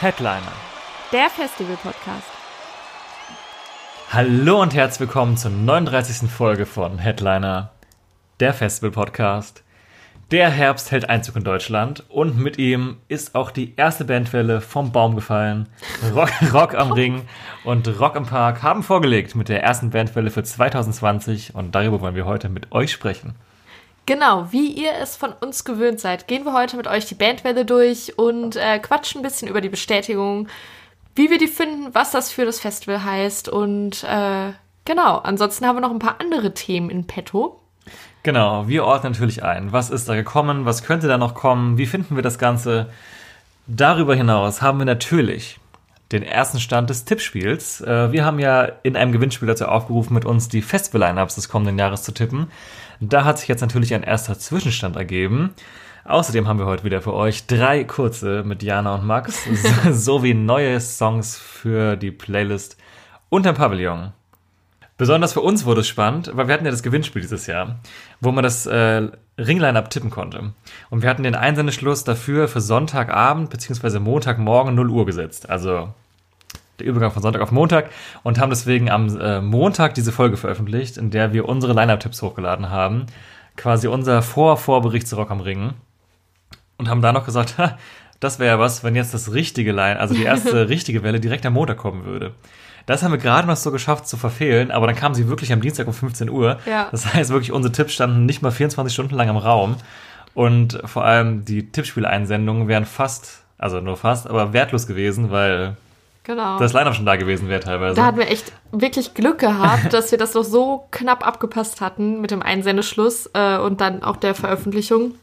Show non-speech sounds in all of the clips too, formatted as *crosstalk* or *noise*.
Headliner. Der Festival-Podcast. Hallo und herzlich willkommen zur 39. Folge von Headliner, der Festival-Podcast. Der Herbst hält Einzug in Deutschland und mit ihm ist auch die erste Bandwelle vom Baum gefallen. Rock, *laughs* Rock am Ring und Rock im Park haben vorgelegt mit der ersten Bandwelle für 2020 und darüber wollen wir heute mit euch sprechen. Genau, wie ihr es von uns gewöhnt seid, gehen wir heute mit euch die Bandwelle durch und äh, quatschen ein bisschen über die Bestätigung, wie wir die finden, was das für das Festival heißt und äh, genau, ansonsten haben wir noch ein paar andere Themen in petto. Genau, wir ordnen natürlich ein. Was ist da gekommen? Was könnte da noch kommen? Wie finden wir das Ganze? Darüber hinaus haben wir natürlich den ersten Stand des Tippspiels. Äh, Wir haben ja in einem Gewinnspiel dazu aufgerufen, mit uns die Festival-Lineups des kommenden Jahres zu tippen. Da hat sich jetzt natürlich ein erster Zwischenstand ergeben. Außerdem haben wir heute wieder für euch drei kurze mit Jana und Max so- *laughs* sowie neue Songs für die Playlist unterm Pavillon. Besonders für uns wurde es spannend, weil wir hatten ja das Gewinnspiel dieses Jahr, wo man das äh, Ringline-Up tippen konnte. Und wir hatten den Einsendeschluss dafür für Sonntagabend bzw. Montagmorgen 0 Uhr gesetzt. Also der Übergang von Sonntag auf Montag und haben deswegen am äh, Montag diese Folge veröffentlicht, in der wir unsere Line-Up-Tipps hochgeladen haben. Quasi unser Vor-Vorbericht zu Rock am Ring. Und haben da noch gesagt, ha, das wäre ja was, wenn jetzt das richtige Line, also die erste *laughs* richtige Welle direkt am Montag kommen würde. Das haben wir gerade noch so geschafft zu verfehlen, aber dann kam sie wirklich am Dienstag um 15 Uhr. Ja. Das heißt wirklich, unsere Tipps standen nicht mal 24 Stunden lang im Raum. Und vor allem die Tippspieleinsendungen wären fast, also nur fast, aber wertlos gewesen, weil Genau. das Line-Up schon da gewesen wäre teilweise. da hatten wir echt wirklich Glück gehabt, *laughs* dass wir das noch so knapp abgepasst hatten mit dem Einsendeschluss äh, und dann auch der Veröffentlichung,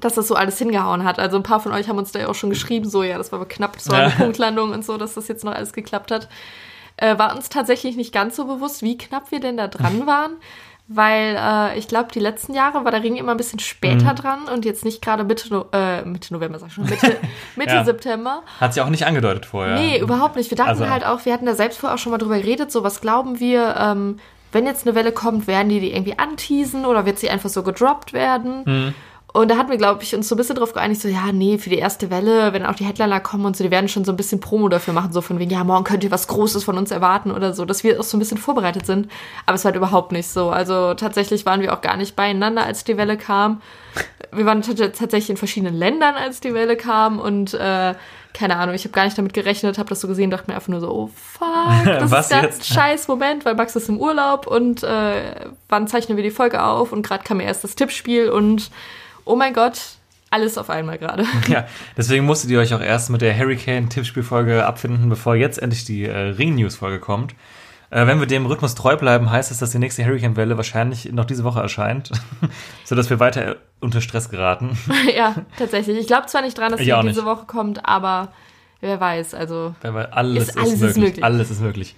dass das so alles hingehauen hat. Also ein paar von euch haben uns da ja auch schon geschrieben, so ja, das war aber knapp, so eine. Punktlandung und so, dass das jetzt noch alles geklappt hat. Äh, war uns tatsächlich nicht ganz so bewusst, wie knapp wir denn da dran *laughs* waren. Weil äh, ich glaube, die letzten Jahre war der Ring immer ein bisschen später dran und jetzt nicht gerade Mitte, no äh, Mitte November, sag ich schon, Mitte, *laughs* Mitte Ja. September. Hat sie auch nicht angedeutet vorher. Nee, überhaupt nicht. Wir dachten Also- halt auch, wir hatten da selbst vorher auch schon mal drüber geredet, so was glauben wir, ähm, wenn jetzt eine Welle kommt, werden die die irgendwie anteasen oder wird sie einfach so gedroppt werden? Hm. Und da hatten wir, glaube ich, uns so ein bisschen drauf geeinigt, so, ja, nee, für die erste Welle, wenn auch die Headliner kommen und so, die werden schon so ein bisschen Promo dafür machen, so von wegen, ja, morgen könnt ihr was Großes von uns erwarten oder so, dass wir auch so ein bisschen vorbereitet sind. Aber es war halt überhaupt nicht so. Also tatsächlich waren wir auch gar nicht beieinander, als die Welle kam. Wir waren tats- tatsächlich in verschiedenen Ländern, als die Welle kam und äh, keine Ahnung, ich habe gar nicht damit gerechnet, habe das so gesehen, dachte mir einfach nur so, oh fuck, *laughs* das Was ist ganz jetzt? scheiß Moment, weil Max ist im Urlaub und äh, wann zeichnen wir die Folge auf und gerade kam mir erst das Tippspiel und oh mein Gott, alles auf einmal gerade. *laughs* Ja, deswegen musstet ihr euch auch erst mit der Hurricane-Tippspielfolge abfinden, bevor jetzt endlich die äh, Ring-News-Folge kommt. Äh, wenn wir dem Rhythmus treu bleiben, heißt es, dass die nächste Hurricane-Welle wahrscheinlich noch diese Woche erscheint, *laughs* sodass wir weiter unter Stress geraten. *laughs* ja, tatsächlich. Ich glaube zwar nicht dran, dass auch diese. Woche kommt, aber wer weiß, also Weil alles, Ist- alles ist, ist möglich. möglich. Alles ist möglich.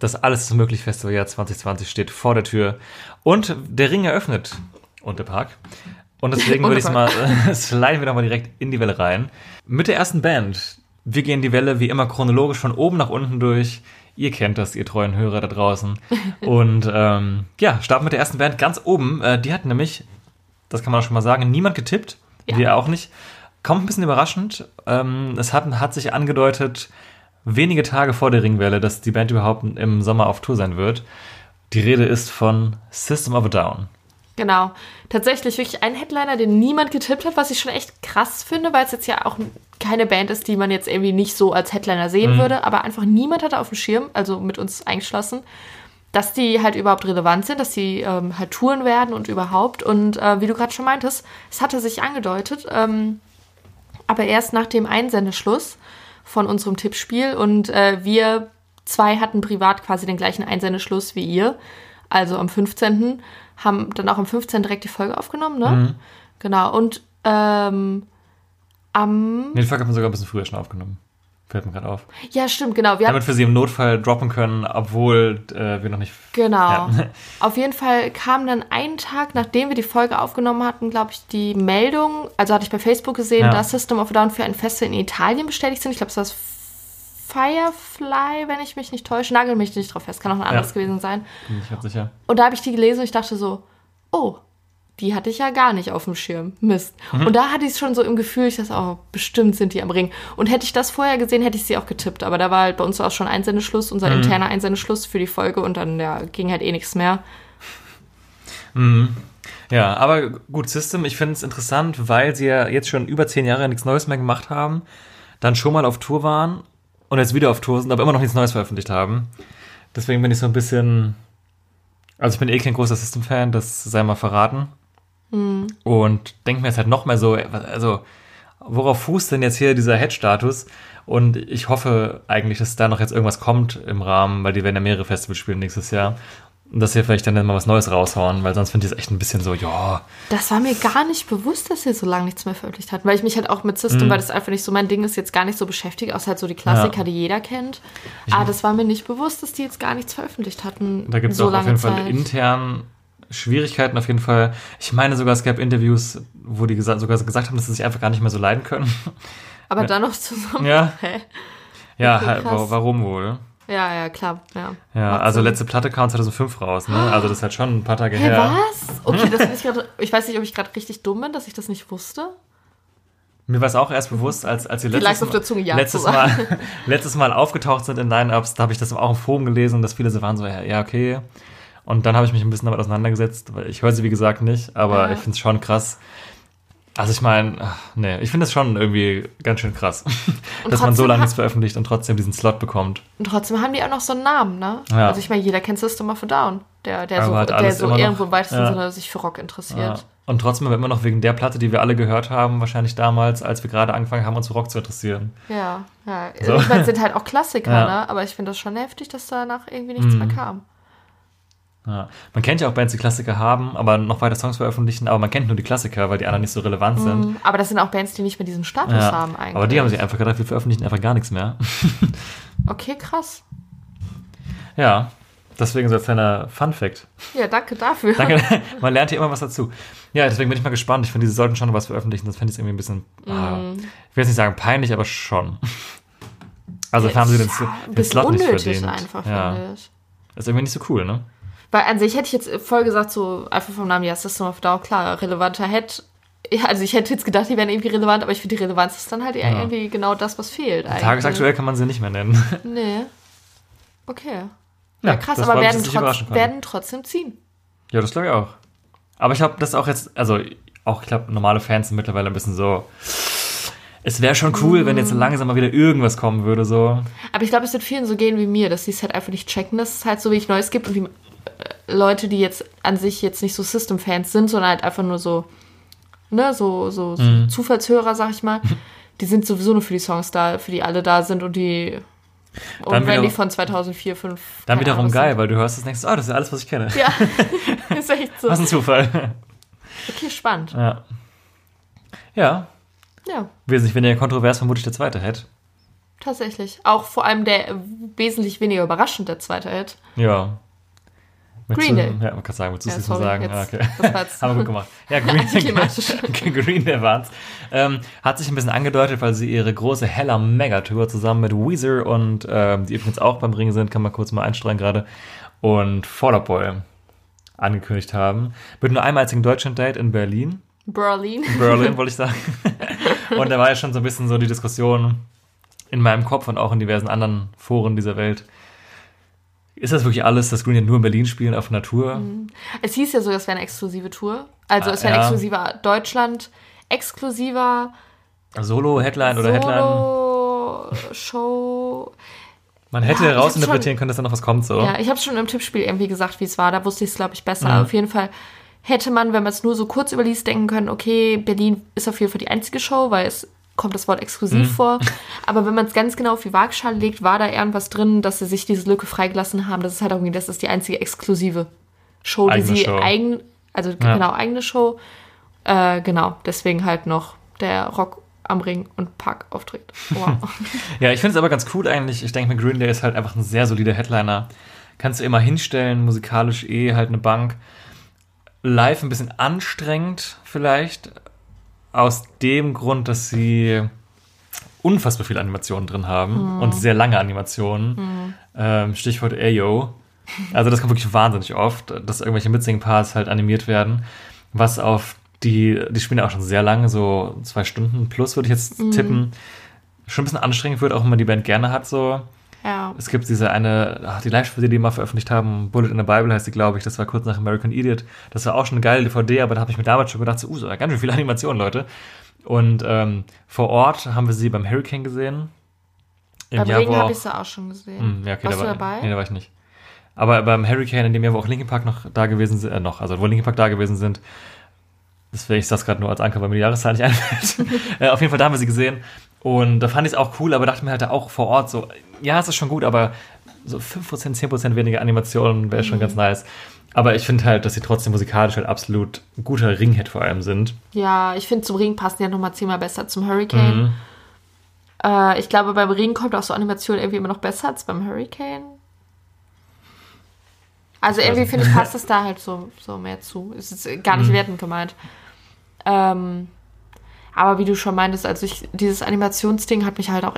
Das Alles ist möglich Festivaljahr 2020 steht vor der Tür. Und der Ring eröffnet Unterpark. Und deswegen würde ich es mal, sliden wir doch mal direkt in die Welle rein. Mit der ersten Band. Wir gehen die Welle wie immer chronologisch von oben nach unten durch. Ihr kennt das, ihr treuen Hörer da draußen. *laughs* Und ähm, ja, starten mit der ersten Band ganz oben. Äh, die hat nämlich, das kann man auch schon mal sagen, niemand getippt. Ja. Wir auch nicht. Kommt ein bisschen überraschend. Ähm, es hat, hat sich angedeutet, wenige Tage vor der Ringwelle, dass die Band überhaupt im Sommer auf Tour sein wird. Die Rede ist von System of a Down. Genau. Tatsächlich wirklich ein Headliner, den niemand getippt hat, was ich schon echt krass finde, weil es jetzt ja auch keine Band ist, die man jetzt irgendwie nicht so als Headliner sehen würde, aber einfach niemand hatte auf dem Schirm, also mit uns eingeschlossen, dass die halt überhaupt relevant sind, dass die ähm, halt touren werden und überhaupt. Und äh, wie du gerade schon meintest, es hatte sich angedeutet, ähm, aber erst nach dem Einsendeschluss von unserem Tippspiel und äh, wir zwei hatten privat quasi den gleichen Einsendeschluss wie ihr, also am 15. haben dann auch am 15. direkt die Folge aufgenommen, ne? Genau, und ähm, Am. Nee, die Folge haben wir sogar ein bisschen früher schon aufgenommen. Fällt mir gerade auf. Ja, stimmt, genau. Wir Damit wir sie im Notfall droppen können, obwohl äh, wir noch nicht. Genau. Ja. *laughs* Auf jeden Fall kam dann einen Tag, nachdem wir die Folge aufgenommen hatten, glaube ich, die Meldung, also hatte ich bei Facebook gesehen, Ja. dass System of a Down für ein Festival in Italien bestätigt sind. Ich glaube, es war das Firefly, wenn ich mich nicht täusche. Nagel mich nicht drauf fest, kann auch ein anderes gewesen sein. Bin ich ganz sicher. Und da habe ich die gelesen und ich dachte so, oh, die hatte ich ja gar nicht auf dem Schirm. Mist. Mhm. Und da hatte ich es schon so im Gefühl, ich dachte, oh, bestimmt sind die am Ring. Und hätte ich das vorher gesehen, hätte ich sie auch getippt. Aber da war halt bei uns auch schon Einsendeschluss, unser Mhm. interner Einsendeschluss für die Folge und dann ja, ging halt eh nichts mehr. Ja, aber gut, System, ich finde es interessant, weil sie ja jetzt schon über zehn Jahre nichts Neues mehr gemacht haben, dann schon mal auf Tour waren und jetzt wieder auf Tour sind, aber immer noch nichts Neues veröffentlicht haben. Deswegen bin ich so ein bisschen. Also, ich bin eh kein großer System-Fan, das sei mal verraten. Und denke mir jetzt halt noch mal so, also, worauf fußt denn jetzt hier dieser Head-Status? Und ich hoffe eigentlich, dass da noch jetzt irgendwas kommt im Rahmen, weil die werden ja mehrere Festivals spielen nächstes Jahr. Dass sie vielleicht dann mal was Neues raushauen, weil sonst finde ich es echt ein bisschen so, ja, Das war mir gar nicht bewusst, dass sie so lange nichts mehr veröffentlicht hatten, weil ich mich halt auch mit System, Mhm. weil das einfach nicht so mein Ding ist, jetzt gar nicht so beschäftigt, außer halt so die Klassiker, Ja. die jeder kennt. Aber das war mir nicht bewusst, dass die jetzt gar nichts veröffentlicht hatten. Da gibt es so auch auf lange jeden Fall Zeit. intern Schwierigkeiten auf jeden Fall. Ich meine sogar, es gab Interviews, wo die gesa sogar gesagt haben, dass sie sich einfach gar nicht mehr so leiden können. Aber dann noch zusammen. Ja. Hä? Ja, Okay, halt, warum wohl? Ja, ja, klar. Ja, Ja, also Sinn. letzte Platte kam 2005 raus, ne? Also das ist halt schon ein paar Tage Hä, her. was? Okay, das ich gerade. Ich weiß nicht, ob ich gerade richtig dumm bin, dass ich das nicht wusste. Mir war es auch erst bewusst, als, als sie letztes, auf der Zunge, ja, letztes. Mal, *laughs* letztes Mal aufgetaucht sind in Line-Ups, da habe ich das auch im Forum gelesen, dass viele so waren so, ja, ja, okay. Und dann habe ich mich ein bisschen damit auseinandergesetzt, weil ich höre sie wie gesagt nicht, aber Ja. ich finde es schon krass. Also ich meine, nee, ich finde es schon irgendwie ganz schön krass, *laughs* dass man so lange nichts veröffentlicht und trotzdem diesen Slot bekommt. Und trotzdem haben die auch noch so einen Namen, ne? Ja. Also ich meine, jeder kennt System of a Down, der, der Aber so, der so immer noch- irgendwo im weitesten ja. Sinne sich für Rock interessiert. Ja. Und trotzdem aber immer noch wegen der Platte, die wir alle gehört haben, wahrscheinlich damals, als wir gerade angefangen haben, uns für Rock zu interessieren. Ja, ja. So. Ich meine, es sind halt auch *laughs* Klassiker. Mhm. ne? Aber ich finde das schon heftig, dass danach irgendwie nichts mehr kam. Ja. Man kennt ja auch Bands, die Klassiker haben, aber noch weiter Songs veröffentlichen, aber man kennt nur die Klassiker, weil die anderen nicht so relevant sind. Aber das sind auch Bands, die nicht mehr diesen Status Ja. haben eigentlich. Aber die haben sich einfach gedacht, wir veröffentlichen einfach gar nichts mehr. *laughs* Okay, krass. ja, deswegen so als kleiner Fun Fact. Ja, danke dafür. Danke, *laughs* man lernt hier immer was dazu. Ja, deswegen bin ich mal gespannt. Ich finde, sie sollten schon was veröffentlichen. Das fände ich irgendwie ein bisschen, ah, Mhm. ich will jetzt nicht sagen peinlich, aber schon. Also Ja, haben sie den, ja, ein den Slot nicht unnötig verdient. einfach, ja. Ist irgendwie nicht so cool, ne? Weil an sich hätte ich jetzt voll gesagt, so einfach vom Namen, ja, System of Down, klar, relevanter Head. Ja, also ich hätte jetzt gedacht, die wären irgendwie relevant, aber ich finde, die Relevanz ist dann halt eher irgendwie genau das, was fehlt eigentlich. Tagesaktuell kann man sie nicht mehr nennen. *laughs* Nee. Okay. Ja, Ja, krass, aber werden, ich trotz, werden trotzdem ziehen. Ja, das glaube ich auch. Aber ich habe das auch jetzt, also auch, ich glaube, normale Fans sind mittlerweile ein bisschen so. Es wäre schon cool, wenn Mhm. jetzt langsam mal wieder irgendwas kommen würde, so. Aber ich glaube, es wird vielen so gehen wie mir, dass sie es halt einfach nicht checken, dass es halt so wenig Neues gibt und wie Leute, die jetzt an sich jetzt nicht so System-Fans sind, sondern halt einfach nur so, ne, so, so, so Mhm. Zufallshörer, sag ich mal, *laughs* die sind sowieso nur für die Songs da, für die alle da sind und die. Und Dann wenn wieder- die von 2004, 2005. Dann wiederum Ahnung, geil, weil du hörst das denkst, oh, das ist alles, was ich kenne. Ja, *laughs* ist echt so. Was ein Zufall. Okay, spannend. ja. Ja, Ja, wesentlich weniger kontrovers vermutlich der zweite Hit. tatsächlich. Auch vor allem der wesentlich weniger überraschend, der zweite Hit. Ja. Green Day. Ja, man kann sagen, willst du es diesmal sorry, sagen? jetzt- Ah, okay. das war jetzt- *laughs* Haben wir gut gemacht. Ja, Green, *laughs* Antiklimatisch. Green Day *laughs* waren's. Ähm, hat sich ein bisschen angedeutet, weil sie ihre große Hella Mega-Tour zusammen mit Weezer und ähm, die übrigens auch beim Ring sind, kann man kurz mal einstreuen gerade, und Fall Out Boy angekündigt haben. Mit nur einem einzigen Deutschland-Date in Berlin. Berlin. Berlin, wollte ich sagen. Und da war ja schon so ein bisschen so die Diskussion in meinem Kopf und auch in diversen anderen Foren dieser Welt. Ist das wirklich alles, dass Green Day nur in Berlin spielen auf Natur? Es hieß ja so, es wäre eine exklusive Tour. Also Ah, es wäre ein ja. exklusiver Deutschland, exklusiver Solo, Headline oder Headline? Solo-Show. Man hätte Ja, rausinterpretieren können, dass da noch was kommt, so. Ja, ich habe schon im Tippspiel irgendwie gesagt, wie es war. Da wusste ich es, glaube ich, besser. Mhm. Auf jeden Fall hätte man, wenn man es nur so kurz überliest, denken können, okay, Berlin ist auf jeden Fall die einzige Show, weil es kommt das Wort exklusiv Mhm. vor. *laughs* Aber wenn man es ganz genau auf die Waagschale legt, war da irgendwas drin, dass sie sich diese Lücke freigelassen haben. Das ist halt irgendwie, das ist die einzige exklusive Show, die Eigene sie Show. eigen, also Ja. genau, eigene Show. Äh, genau, deswegen halt noch der Rock am Ring und Park auftritt. Wow. *laughs* Ja, ich finde es aber ganz cool eigentlich. Ich denke mir, Green Day ist halt einfach ein sehr solider Headliner. Kannst du immer hinstellen, musikalisch eh halt eine Bank. Live ein bisschen anstrengend vielleicht. Aus dem Grund, dass sie unfassbar viele Animationen drin haben und sehr lange Animationen. Ähm, Stichwort Ayo. Also das kommt wirklich wahnsinnig oft, dass irgendwelche Mitsing-Parts halt animiert werden. Was auf die, die spielen ja auch schon sehr lange, so zwei Stunden plus würde ich jetzt tippen. Schon ein bisschen anstrengend wird, auch wenn man die Band gerne hat, so. Ja. Es gibt diese eine, ach, die Live-Spiele, die die mal veröffentlicht haben, Bullet in the Bible heißt die, glaube ich, das war kurz nach American Idiot. Das war auch schon eine geile DVD, aber da habe ich mir damals schon gedacht, so, uh, so ganz schön viele Animationen, Leute. Und ähm, vor Ort haben wir sie beim Hurricane gesehen. Im Jahr, Regen habe ich sie auch schon gesehen. Hm, ja, okay, Warst da du war, dabei? Nee, da war ich nicht. Aber beim Hurricane, in dem Jahr, wo auch Linkin Park noch da gewesen sind, äh, noch, also wo Linkin Park da gewesen sind, deswegen ich das gerade nur als Anker, weil mir die Jahreszahl nicht *laughs* einfällt. äh, auf jeden Fall, da haben wir sie gesehen. Und da fand ich es auch cool, aber dachte mir halt auch vor Ort so, ja, es ist schon gut, aber so 5%, 10% weniger Animationen wäre schon Mhm. ganz nice. Aber ich finde halt, dass sie trotzdem musikalisch halt absolut guter Ringhead vor allem sind. Ja, ich finde, zum Ring passen die ja nochmal zehnmal besser zum Hurricane. Mhm. Äh, ich glaube, beim Ring kommt auch so Animation irgendwie immer noch besser als beim Hurricane. Also irgendwie finde ich, passt *laughs* das da halt so, so mehr zu. Es ist gar Mhm. nicht wertend gemeint. Ähm, aber wie du schon meintest, also ich, dieses Animationsding hat mich halt auch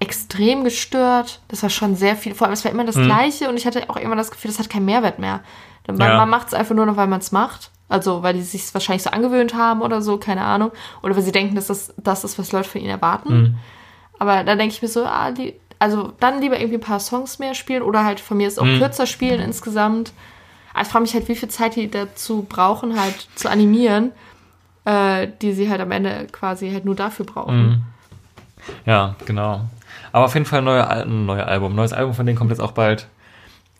extrem gestört. Das war schon sehr viel. Vor allem, es war immer das Gleiche und ich hatte auch immer das Gefühl, das hat keinen Mehrwert mehr. Man, Ja. man macht es einfach nur noch, weil man es macht. Also, weil die sich wahrscheinlich so angewöhnt haben oder so, keine Ahnung. Oder weil sie denken, dass das das ist, was Leute von ihnen erwarten. Aber da denke ich mir so, ah, die, also dann lieber irgendwie ein paar Songs mehr spielen oder halt von mir ist auch kürzer spielen insgesamt. Aber ich frage mich halt, wie viel Zeit die dazu brauchen, halt zu animieren, äh, die sie halt am Ende quasi halt nur dafür brauchen. Ja, genau. Aber auf jeden Fall ein ein neuer Album. Ein neues Album von denen kommt jetzt auch bald.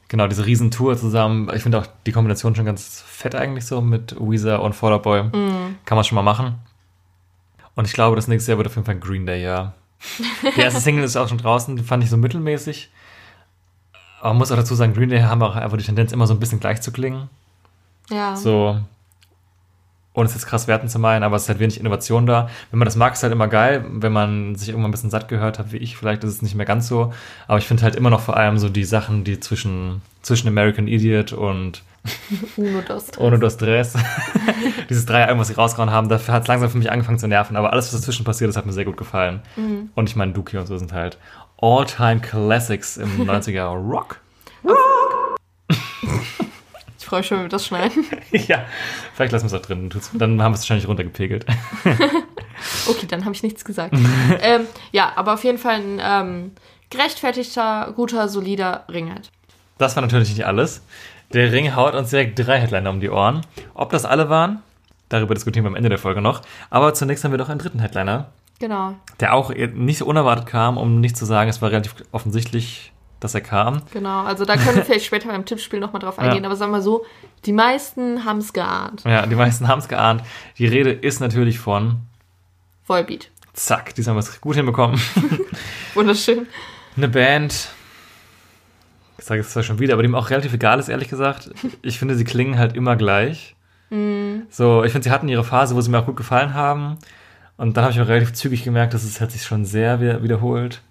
Genau, diese Riesentour zusammen. Ich finde auch die Kombination schon ganz fett eigentlich so mit Weezer und Fall Out Boy. Kann man schon mal machen. Und ich glaube, das nächste Jahr wird auf jeden Fall ein Green Day, ja. Die erste *laughs* Single ist auch schon draußen, die fand ich so mittelmäßig. Aber man muss auch dazu sagen, Green Day haben auch einfach die Tendenz, immer so ein bisschen gleich zu klingen. Ja. So, ohne es jetzt krass werten zu meinen, aber es ist halt wenig Innovation da. Wenn man das mag, ist halt immer geil. Wenn man sich irgendwann ein bisschen satt gehört hat, wie ich, vielleicht ist es nicht mehr ganz so. Aber ich finde halt immer noch vor allem so die Sachen, die zwischen, zwischen American Idiot und *laughs* Uno dos tres. Ohne das Dress, *laughs* dieses drei Alben, was sie rausgehauen haben, dafür hat es langsam für mich angefangen zu nerven. Aber alles, was dazwischen passiert ist, hat mir sehr gut gefallen. Und ich meine, Dookie und so sind halt All-Time Classics im *laughs* 90er Rock. Ich freue mich schon, wenn wir das schneiden. *laughs* ja, vielleicht lassen wir es auch drin. Dann haben wir es wahrscheinlich runtergepegelt. *laughs* Okay, dann habe ich nichts gesagt. *laughs* ähm, ja, aber auf jeden Fall ein ähm, gerechtfertigter, guter, solider Ringhead. Das war natürlich nicht alles. Der Ring haut uns direkt drei Headliner um die Ohren. Ob das alle waren, darüber diskutieren wir am Ende der Folge noch. Aber zunächst haben wir doch einen dritten Headliner, Genau, der auch nicht so unerwartet kam, um nicht zu sagen, es war relativ offensichtlich, dass er kam. genau. Also da können wir *laughs* vielleicht später beim Tippspiel nochmal drauf eingehen. Aber sagen wir so, die meisten haben es geahnt. Ja, die meisten haben es geahnt. Die Rede ist natürlich von Volbeat. Zack, diesmal haben wir es gut hinbekommen. *laughs* Wunderschön. Eine Band, ich sage es zwar schon wieder, aber dem auch relativ egal ist, ehrlich gesagt. *laughs* Ich finde, sie klingen halt immer gleich. So, ich finde, sie hatten ihre Phase, wo sie mir auch gut gefallen haben. Und dann habe ich auch relativ zügig gemerkt, dass es hat sich schon sehr wieder- wiederholt.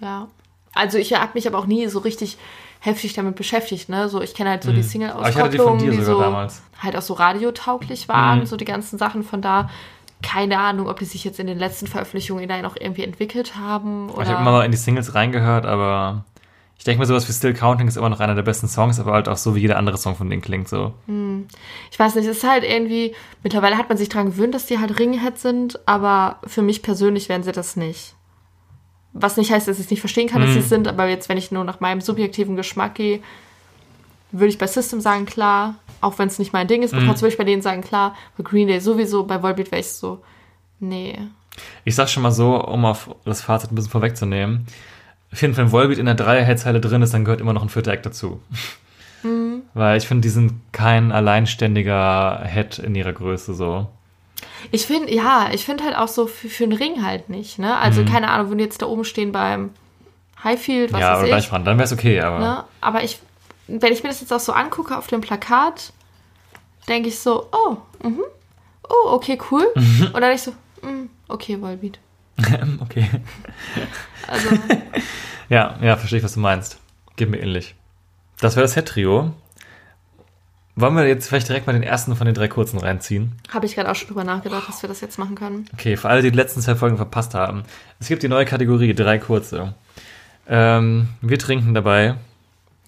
Ja. Also ich habe mich aber auch nie so richtig heftig damit beschäftigt, ne? So, ich kenne halt so die Mhm. Die Single-Auskopplungen, die sogar so damals. halt auch so radiotauglich waren, Mhm. so die ganzen Sachen von da. Keine Ahnung, ob die sich jetzt in den letzten Veröffentlichungen da noch irgendwie entwickelt haben oder. Ich habe immer mal in die Singles reingehört, aber ich denke mir, sowas wie Still Counting ist immer noch einer der besten Songs, aber halt auch so wie jeder andere Song von denen klingt. So. ich weiß nicht, es ist halt irgendwie, mittlerweile hat man sich daran gewöhnt, dass die halt Ringhead sind, aber für mich persönlich wären sie das nicht. Was nicht heißt, dass ich es nicht verstehen kann, dass Mhm. sie es sind, aber jetzt, wenn ich nur nach meinem subjektiven Geschmack gehe, würde ich bei System sagen, klar, auch wenn es nicht mein Ding ist, Mhm. würde ich bei denen sagen, klar, bei Green Day sowieso, bei Volbeat wäre ich so, nee. Ich sag schon mal so, um auf das Fazit ein bisschen vorwegzunehmen. Auf jeden Fall, wenn Volbeat in der Dreier-Headzeile drin ist, dann gehört immer noch ein vierter Act dazu. Weil ich finde, die sind kein alleinständiger Head in ihrer Größe so. Ich finde, ja, ich finde halt auch so für, für einen Ring halt nicht, ne? Also, Mhm. keine Ahnung, wenn die jetzt da oben stehen beim Highfield, was ja, weiß oder ich. gleich dran, dann wäre es okay, aber. Ne? Aber ich, wenn ich mir das jetzt auch so angucke auf dem Plakat, denke ich so, oh, mhm, oh, okay, cool. Mhm. Und dann ich so, mm, okay, Volbeat. *laughs* okay. Also, *laughs* Ja, ja, verstehe ich, was du meinst. Geht mir ähnlich. Das wäre das Set-Trio. Wollen wir jetzt vielleicht direkt mal den ersten von den drei kurzen reinziehen? habe ich gerade auch schon drüber nachgedacht, dass wir das jetzt machen können. Okay, für alle, die die letzten zwei Folgen verpasst haben. Es gibt die neue Kategorie, drei kurze. Ähm, wir trinken dabei,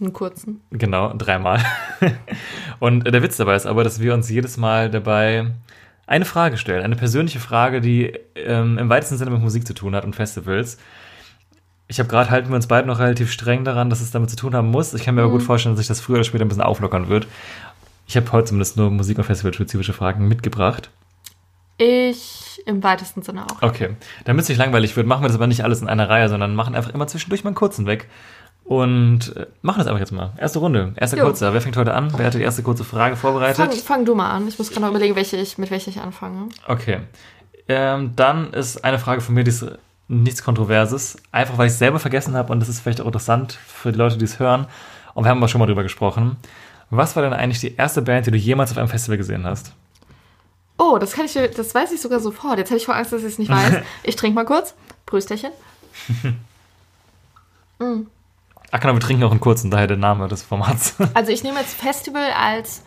Einen kurzen. genau, dreimal. *laughs* Und der Witz dabei ist aber, dass wir uns jedes Mal dabei eine Frage stellen. Eine persönliche Frage, die ähm, im weitesten Sinne mit Musik zu tun hat und Festivals. Ich habe gerade halten wir uns beide noch relativ streng daran, dass es damit zu tun haben muss. Ich kann mir aber gut vorstellen, dass sich das früher oder später ein bisschen auflockern wird. Ich habe heute zumindest nur Musik- und Festivalspezifische Fragen mitgebracht. Ich im weitesten Sinne auch. Okay. Damit es nicht langweilig wird, machen wir das aber nicht alles in einer Reihe, sondern machen einfach immer zwischendurch mal einen kurzen weg. Und äh, machen das einfach jetzt mal. Erste Runde. Erster kurzer. Wer fängt heute an? Wer hatte die erste kurze Frage vorbereitet? Fang, fang du mal an. Ich muss gerade noch überlegen, welche ich, mit welcher ich anfange. Okay. Ähm, dann ist eine Frage von mir, die ist nichts Kontroverses. Einfach, weil ich es selber vergessen habe und das ist vielleicht auch interessant für die Leute, die es hören. Und wir haben aber schon mal drüber gesprochen. Was war denn eigentlich die erste Band, die du jemals auf einem Festival gesehen hast? Oh, das kann ich, das weiß ich sogar sofort. Jetzt habe ich vor Angst, dass ich es nicht weiß. *laughs* Ich trinke mal kurz. Prösterchen. *laughs* Ach genau, wir trinken auch einen kurzen, daher der Name des Formats. *laughs* Also ich nehme jetzt Festival als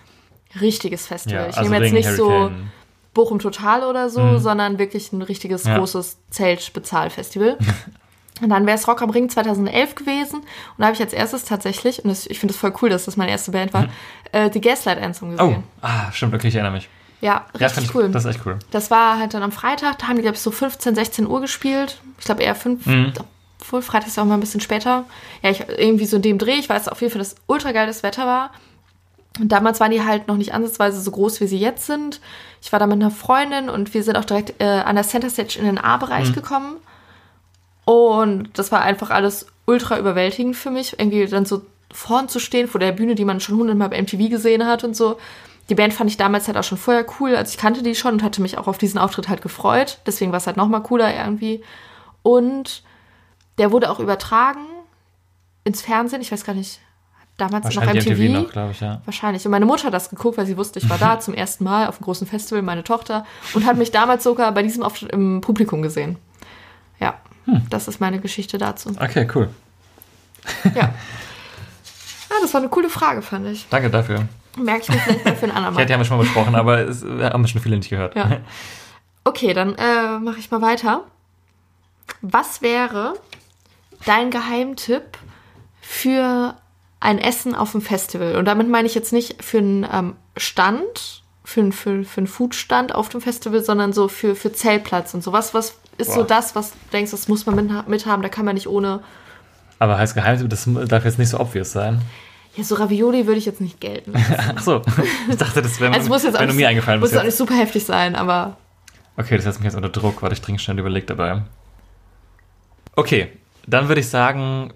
richtiges Festival. ich also nehme jetzt wegen nicht so Hurricane. Bochum Total oder so, sondern wirklich ein richtiges Ja. großes Zelt-Spezialfestival. Und dann wäre es Rock am Ring 2011 gewesen. Und da habe ich als erstes tatsächlich, und das, ich finde es voll cool, dass das meine erste Band war, äh, die Gaslight Anthem Oh, gesehen. ah, stimmt, okay, ich erinnere mich. Ja, Ja, richtig ich, cool. Das ist echt cool. Das war halt dann am Freitag, da haben die, glaube ich, so 15, 16 Uhr gespielt. Ich glaube eher 5, Mhm. obwohl Freitag ist ja auch mal ein bisschen später. Ja, ich, irgendwie so in dem Dreh. Ich weiß auf jeden Fall, dass ultra geiles Wetter war. Und damals waren die halt noch nicht ansatzweise so groß, wie sie jetzt sind. Ich war da mit einer Freundin und wir sind auch direkt äh, an der Center Stage in den A-Bereich gekommen. Und das war einfach alles ultra überwältigend für mich, irgendwie dann so vorn zu stehen vor der Bühne, die man schon hundertmal bei MTV gesehen hat und so. Die Band fand ich damals halt auch schon vorher cool, also ich kannte die schon und hatte mich auch auf diesen Auftritt halt gefreut. Deswegen war es halt nochmal cooler irgendwie. Und der wurde auch übertragen ins Fernsehen, ich weiß gar nicht, damals noch MTV. MTV noch, glaube ich, ja. Wahrscheinlich. Und meine Mutter hat das geguckt, weil sie wusste, ich war da *laughs* zum ersten Mal auf einem großen Festival, meine Tochter, und hat mich damals sogar bei diesem Auftritt im Publikum gesehen. Hm. das ist meine Geschichte dazu. Okay, cool. Ja. *laughs* Ja, das war eine coole Frage, fand ich. Danke dafür. Merke ich mir vielleicht mal für einen anderen *laughs* Ich hätte Mal. ja schon mal besprochen, aber es haben schon viele nicht gehört. Ja. Okay, dann äh, mache ich mal weiter. Was wäre dein Geheimtipp für ein Essen auf dem Festival? Und damit meine ich jetzt nicht für einen ähm, Stand, für, einen- für, für einen Foodstand auf dem Festival, sondern so für, für Zeltplatz und sowas. Was ist so Boah. das, was du denkst, das muss man mit, mithaben, da kann man nicht ohne. Aber heißt Geheimtipp, das darf jetzt nicht so obvious sein. Ja, so Ravioli würde ich jetzt nicht gelten. *laughs* Ach so, ich dachte, das wäre Also es muss jetzt auch wär nur mir eingefallen. muss bis auch nicht jetzt. super heftig sein, aber Okay, das setzt mich jetzt unter Druck. Warte, ich trinke schnell überlegt dabei. Okay, dann würde ich sagen,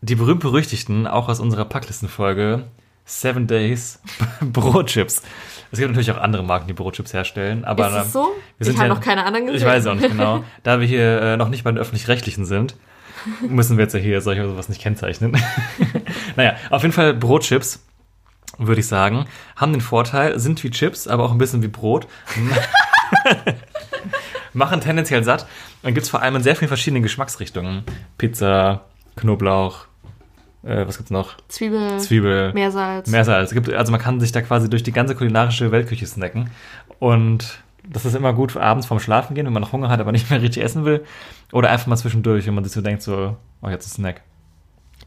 die berühmt-berüchtigten, auch aus unserer Packlistenfolge, Seven Days *laughs* Brotchips. Es gibt natürlich auch andere Marken, die Brotchips herstellen, aber ist es so? wir sind ich habe ja- noch keine anderen gesehen. Ich weiß auch nicht genau. *laughs* Da wir hier äh, noch nicht bei den Öffentlich-Rechtlichen sind, müssen wir jetzt ja hier solche sowas nicht kennzeichnen. *laughs* naja, auf jeden Fall Brotchips, würde ich sagen, haben den Vorteil, sind wie Chips, aber auch ein bisschen wie Brot. *laughs* Machen tendenziell satt. Dann gibt es vor allem in sehr vielen verschiedenen Geschmacksrichtungen. Pizza, Knoblauch, äh, was gibt's noch? Zwiebel, Zwiebel. Meersalz. Meersalz. Es gibt, also man kann sich da quasi durch die ganze kulinarische Weltküche snacken. Und das ist immer gut für abends vorm Schlafen gehen, wenn man noch Hunger hat, aber nicht mehr richtig essen will. Oder einfach mal zwischendurch, wenn man sich so denkt, so, oh, jetzt ist ein Snack.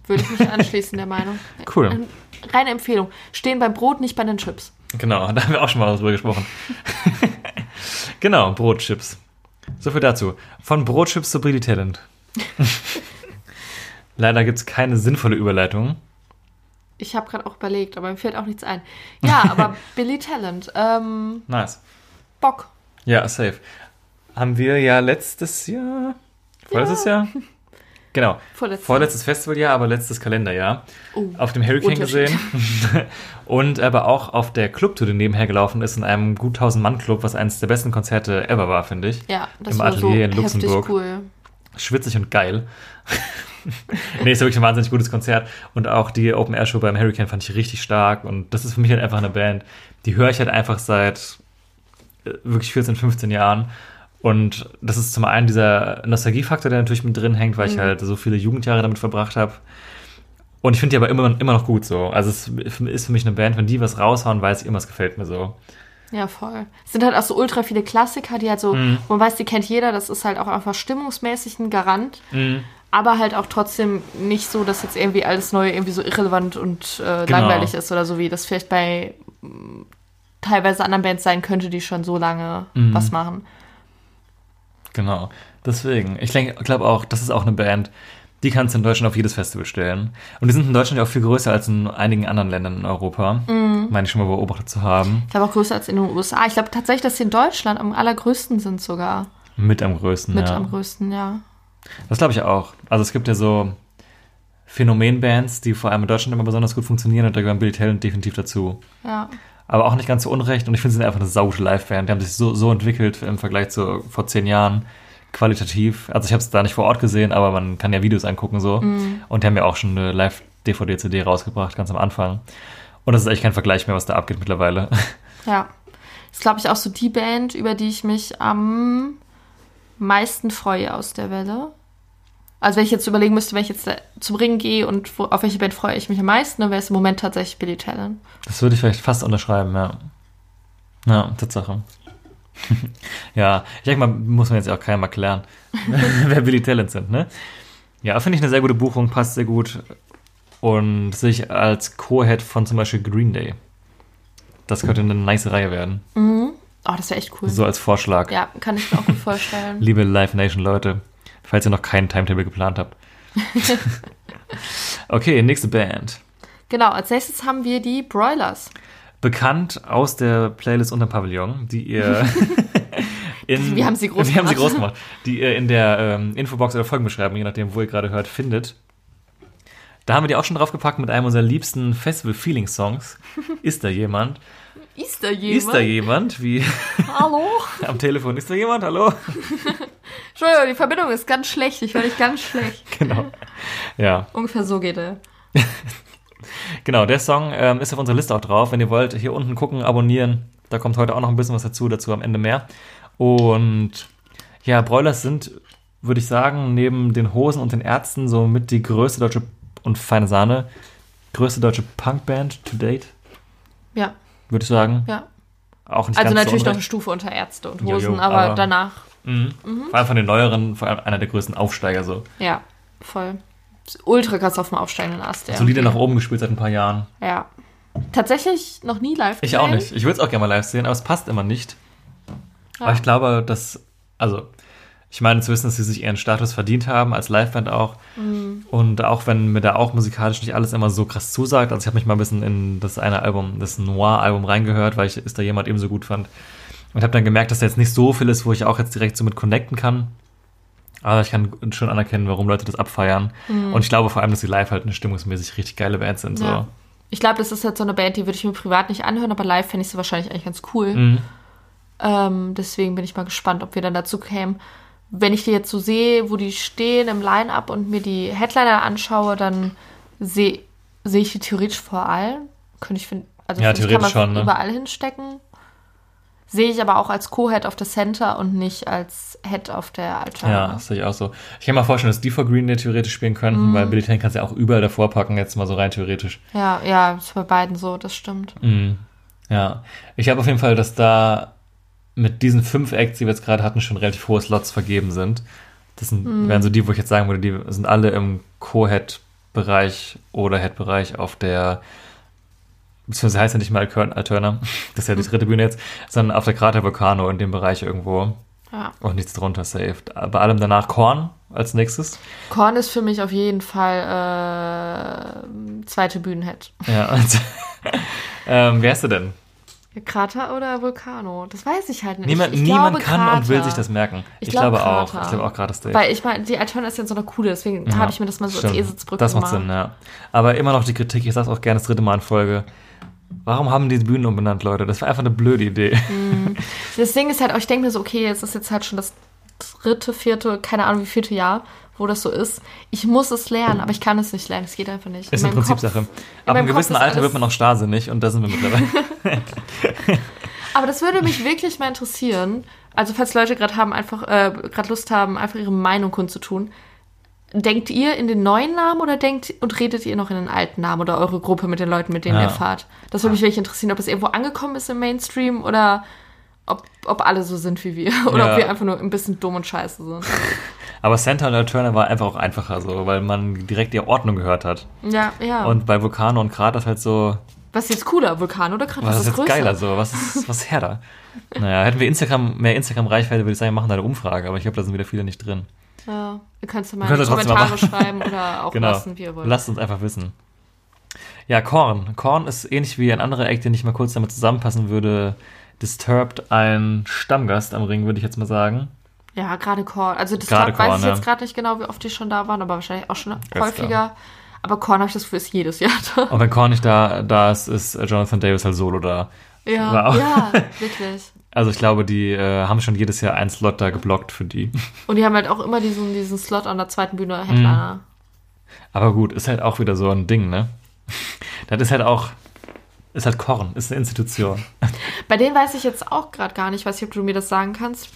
Würde ich mich anschließen, der Meinung. *laughs* Cool. Ähm, Reine Empfehlung. Stehen beim Brot, nicht bei den Chips. Genau, *laughs* da haben wir auch schon mal drüber gesprochen. *laughs* genau, Brotchips. So viel dazu. Von Brotchips zu Brady Talent. Leider gibt es keine sinnvolle Überleitung. Ich habe gerade auch überlegt, aber mir fällt auch nichts ein. Ja, aber *laughs* Billy Talent. Ähm, Nice. Bock. Ja, safe. Haben wir ja letztes Jahr. Vorletztes Jahr? Genau. *laughs* Vorletztes Vorletztes Festivaljahr, aber letztes Kalenderjahr. Oh, Auf dem Hurricane gesehen. *laughs* Und aber auch auf der Clubtour, die nebenher gelaufen ist, in einem gut 1000-Mann-Club, was eines der besten Konzerte ever war, finde ich. Ja, das Im war so Atelier in heftig Luxemburg. cool. Schwitzig und geil. Nee, ist wirklich ein wahnsinnig gutes Konzert. Und auch die Open-Air-Show beim Hurricane fand ich richtig stark. Und das ist für mich halt einfach eine Band, die höre ich halt einfach seit äh, wirklich 14, 15 Jahren. Und das ist zum einen dieser Nostalgiefaktor, der natürlich mit drin hängt, weil ich Mhm. halt so viele Jugendjahre damit verbracht habe. Und ich finde die aber immer, immer noch gut so. Also es ist für mich eine Band, wenn die was raushauen, weiß ich immer, es gefällt mir so. Ja, voll. Es sind halt auch so ultra viele Klassiker, die halt so, Mhm. man weiß, die kennt jeder, das ist halt auch einfach stimmungsmäßig ein Garant. Mhm. Aber halt auch trotzdem nicht so, dass jetzt irgendwie alles Neue irgendwie so irrelevant und äh, Genau. langweilig ist oder so, wie das vielleicht bei mh, teilweise anderen Bands sein könnte, die schon so lange Mhm. was machen. Genau. Deswegen. Ich glaube auch, das ist auch eine Band, die kannst du in Deutschland auf jedes Festival stellen. Und die sind in Deutschland ja auch viel größer als in einigen anderen Ländern in Europa. Mhm. Meine ich schon mal beobachtet zu haben. Ich glaube auch größer als in den USA. Ich glaube tatsächlich, dass sie in Deutschland am allergrößten sind sogar. Mit am größten, Mit ja. am größten, ja. Das glaube ich auch. Also es gibt ja so Phänomenbands, die vor allem in Deutschland immer besonders gut funktionieren und da gehören Billy Talent definitiv dazu. Ja. Aber auch nicht ganz so unrecht und ich finde, sie sind einfach eine saugute Liveband. Die haben sich so, so entwickelt im Vergleich zu vor zehn Jahren qualitativ. Also ich habe es da nicht vor Ort gesehen, aber man kann ja Videos angucken so. Und die haben ja auch schon eine Live-DVD-CD rausgebracht, ganz am Anfang. Und das ist echt kein Vergleich mehr, was da abgeht mittlerweile. *laughs* Ja. Ist, glaube ich, auch so die Band, über die ich mich am meisten freue aus der Welle. Also wenn ich jetzt überlegen müsste, wenn ich jetzt zum Ring gehe und wo, auf welche Band freue ich mich am meisten, dann wäre es im Moment tatsächlich Billy Talent. Das würde ich vielleicht fast unterschreiben, ja. Ja, Tatsache. *laughs* ja, ich denke mal, muss man jetzt auch keinem erklären, *laughs* wer Billy Talent sind, ne? Ja, finde ich eine sehr gute Buchung, passt sehr gut. Und sehe ich als Co-Head von zum Beispiel Green Day. Das könnte eine nice Reihe werden. Oh, das wäre echt cool. So als Vorschlag. Ja, kann ich mir auch gut vorstellen. *laughs* Liebe Live Nation Leute, falls ihr noch keinen Timetable geplant habt. *laughs* okay, nächste Band. genau, als nächstes haben wir die Broilers. bekannt aus der Playlist unter Pavillon, die ihr *laughs* in, Wir haben sie groß *laughs* wir haben sie gemacht. groß gemacht, die ihr in der ähm, Infobox oder Folgenbeschreibung, je nachdem, wo ihr gerade hört, findet. Da haben wir die auch schon draufgepackt mit einem unserer liebsten Festival-Feeling-Songs. Ist da jemand? Ist da jemand? Ist da jemand? Wie Hallo? *laughs* am Telefon. Ist da jemand? Hallo? *laughs* Entschuldigung, die Verbindung ist ganz schlecht. Ich höre dich ganz schlecht. *laughs* Genau. Ja, Ungefähr so geht er. genau. Der Song ähm, ist auf unserer Liste auch drauf. Wenn ihr wollt, hier unten gucken, abonnieren. Da kommt heute auch noch ein bisschen was dazu, dazu am Ende mehr. Und ja, Broilers sind, würde ich sagen, neben den Hosen und den Ärzten so mit die größte deutsche und feine Sahne, größte deutsche Punkband to date, Ja, würde ich sagen. ja. Auch nicht Also natürlich so noch eine. Stufe unter Ärzte und Jo, Hosen, jo, aber, aber- danach, Mhm. Vor allem von den neueren, vor allem einer der größten Aufsteiger so. ja, voll. Ultra krass auf dem aufsteigenden Ast. Ja. Solide nach oben gespielt seit ein paar Jahren. ja. Tatsächlich noch nie live Ich auch gesehen. nicht. Ich würde es auch gerne mal live sehen, aber es passt immer nicht. Ja. Aber ich glaube, dass, also, ich meine zu wissen, dass sie sich ihren Status verdient haben, als Liveband auch. Mhm. Und auch wenn mir da auch musikalisch nicht alles immer so krass zusagt. Also ich habe mich mal ein bisschen in das eine Album, das Noir-Album reingehört, weil ich ist da jemand eben so gut fand. Und habe dann gemerkt, dass da jetzt nicht so viel ist, wo ich auch jetzt direkt so mit connecten kann. Aber ich kann schon anerkennen, warum Leute das abfeiern. Und ich glaube vor allem, dass sie live halt eine stimmungsmäßig richtig geile Band sind. So. Mhm. Ja. Ich glaube, das ist halt so eine Band, die würde ich mir privat nicht anhören, aber live fände ich sie wahrscheinlich eigentlich ganz cool. Mhm. Ähm, deswegen bin ich mal gespannt, ob wir dann dazu kämen. Wenn ich die jetzt so sehe, wo die stehen im Line-Up und mir die Headliner anschaue, dann sehe sehe ich die theoretisch vor allen. Könnte ich finden, also Ja, ich, kann man theoretisch schon, ne? überall hinstecken. Sehe ich aber auch als Co-Head auf der Center und nicht als Head auf der Altar. Ja, das sehe ich auch so. Ich kann mir vorstellen, dass die vor Green Day theoretisch spielen könnten, weil Billy Talent kannst du ja auch überall davor packen, jetzt mal so rein theoretisch. ja, ja, ist bei beiden so, das stimmt. Mhm. Ja, ich habe auf jeden Fall, dass da mit diesen fünf Acts, die wir jetzt gerade hatten, schon relativ hohe Slots vergeben sind. Das sind, wären so die, wo ich jetzt sagen würde, die sind alle im Co-Head-Bereich oder Head-Bereich auf der, beziehungsweise heißt ja nicht mal Alter- Alterna, *laughs* das ist ja die dritte Bühne jetzt, sondern auf der Krater Vulcano in dem Bereich irgendwo. Ja. Und nichts drunter saved. Bei allem danach Korn als nächstes. Korn ist für mich auf jeden Fall äh, zweite Bühnenhead. Ja, und, *laughs* ähm, wer ist du denn? Krater oder Vulcano? Das weiß ich halt nicht. Niemand, ich niemand glaube kann Krater. und will sich das merken. Ich Ich, glaube glaube auch. Krater. Ich glaube auch gerade Stage. Weil ich meine, die Alterna ist ja so einer Kuhle, deswegen Ja, habe ich mir das mal so als stimmt. Eselsbrücke Das macht gemacht. Sinn, ja. Aber immer noch die Kritik, ich sag's auch gerne das dritte Mal in Folge. Warum haben die die Bühnen umbenannt, Leute? Das war einfach eine blöde Idee. Das Ding ist halt auch, ich denke mir so, okay, es ist jetzt halt schon das dritte, vierte, keine Ahnung wie vierte Jahr, wo das so ist. Ich muss es lernen, aber ich kann es nicht lernen. Es geht einfach nicht. Ist In eine Prinzipsache. in Ab einem gewissen Alter wird man auch starrsinnig und da sind wir mittlerweile. *laughs* Aber das würde mich wirklich mal interessieren. also falls Leute gerade haben, einfach, äh, gerade Lust haben, einfach ihre Meinung kundzutun. Denkt ihr in den neuen Namen oder denkt und redet ihr noch in den alten Namen oder eure Gruppe mit den Leuten, mit denen Ja. ihr fahrt? Das würde mich wirklich interessieren, ob es irgendwo angekommen ist im Mainstream oder ob, ob alle so sind wie wir. *laughs* Oder Ja. ob wir einfach nur ein bisschen dumm und scheiße sind. *laughs* Aber Santa und Turner war einfach auch einfacher so, weil man direkt die Ordnung gehört hat. Ja, ja. Und bei Vulkano und Krater ist halt so, was ist jetzt cooler, Vulkan oder Krater? was ist ist jetzt größer? geiler so? Was ist, *laughs* was ist her da? Naja, hätten wir Instagram, mehr Instagram-Reichweite, würde ich sagen, machen da eine Umfrage, aber ich glaube, da sind wieder viele nicht drin. Ja, ihr könnt es ja mal in die Kommentare schreiben oder auch *laughs* Genau. lassen, wie ihr wollt. Lasst uns einfach wissen. Ja, Korn. Korn ist ähnlich wie ein anderer Act, den ich mal kurz damit zusammenpassen würde. Disturbed, ein Stammgast am Ring, würde ich jetzt mal sagen. Ja, gerade Korn. Also das Gerade glaub, weiß ich jetzt gerade nicht genau, wie oft die schon da waren, aber wahrscheinlich auch schon Öfter. häufiger. Aber Korn habe ich das Gefühl, ist jedes Jahr da. Und wenn Korn nicht da, da ist, ist Jonathan Davis halt solo da. Ja, ja, *laughs* wirklich. Also ich glaube, die äh, haben schon jedes Jahr einen Slot da geblockt für die. *laughs* Und die haben halt auch immer diesen, diesen Slot an der zweiten Bühne Headliner. Aber gut, ist halt auch wieder so ein Ding, ne? *laughs* Das ist halt auch, ist halt Korn, ist eine Institution. Bei denen weiß ich jetzt auch gerade gar nicht, weiß ich, ob du mir das sagen kannst.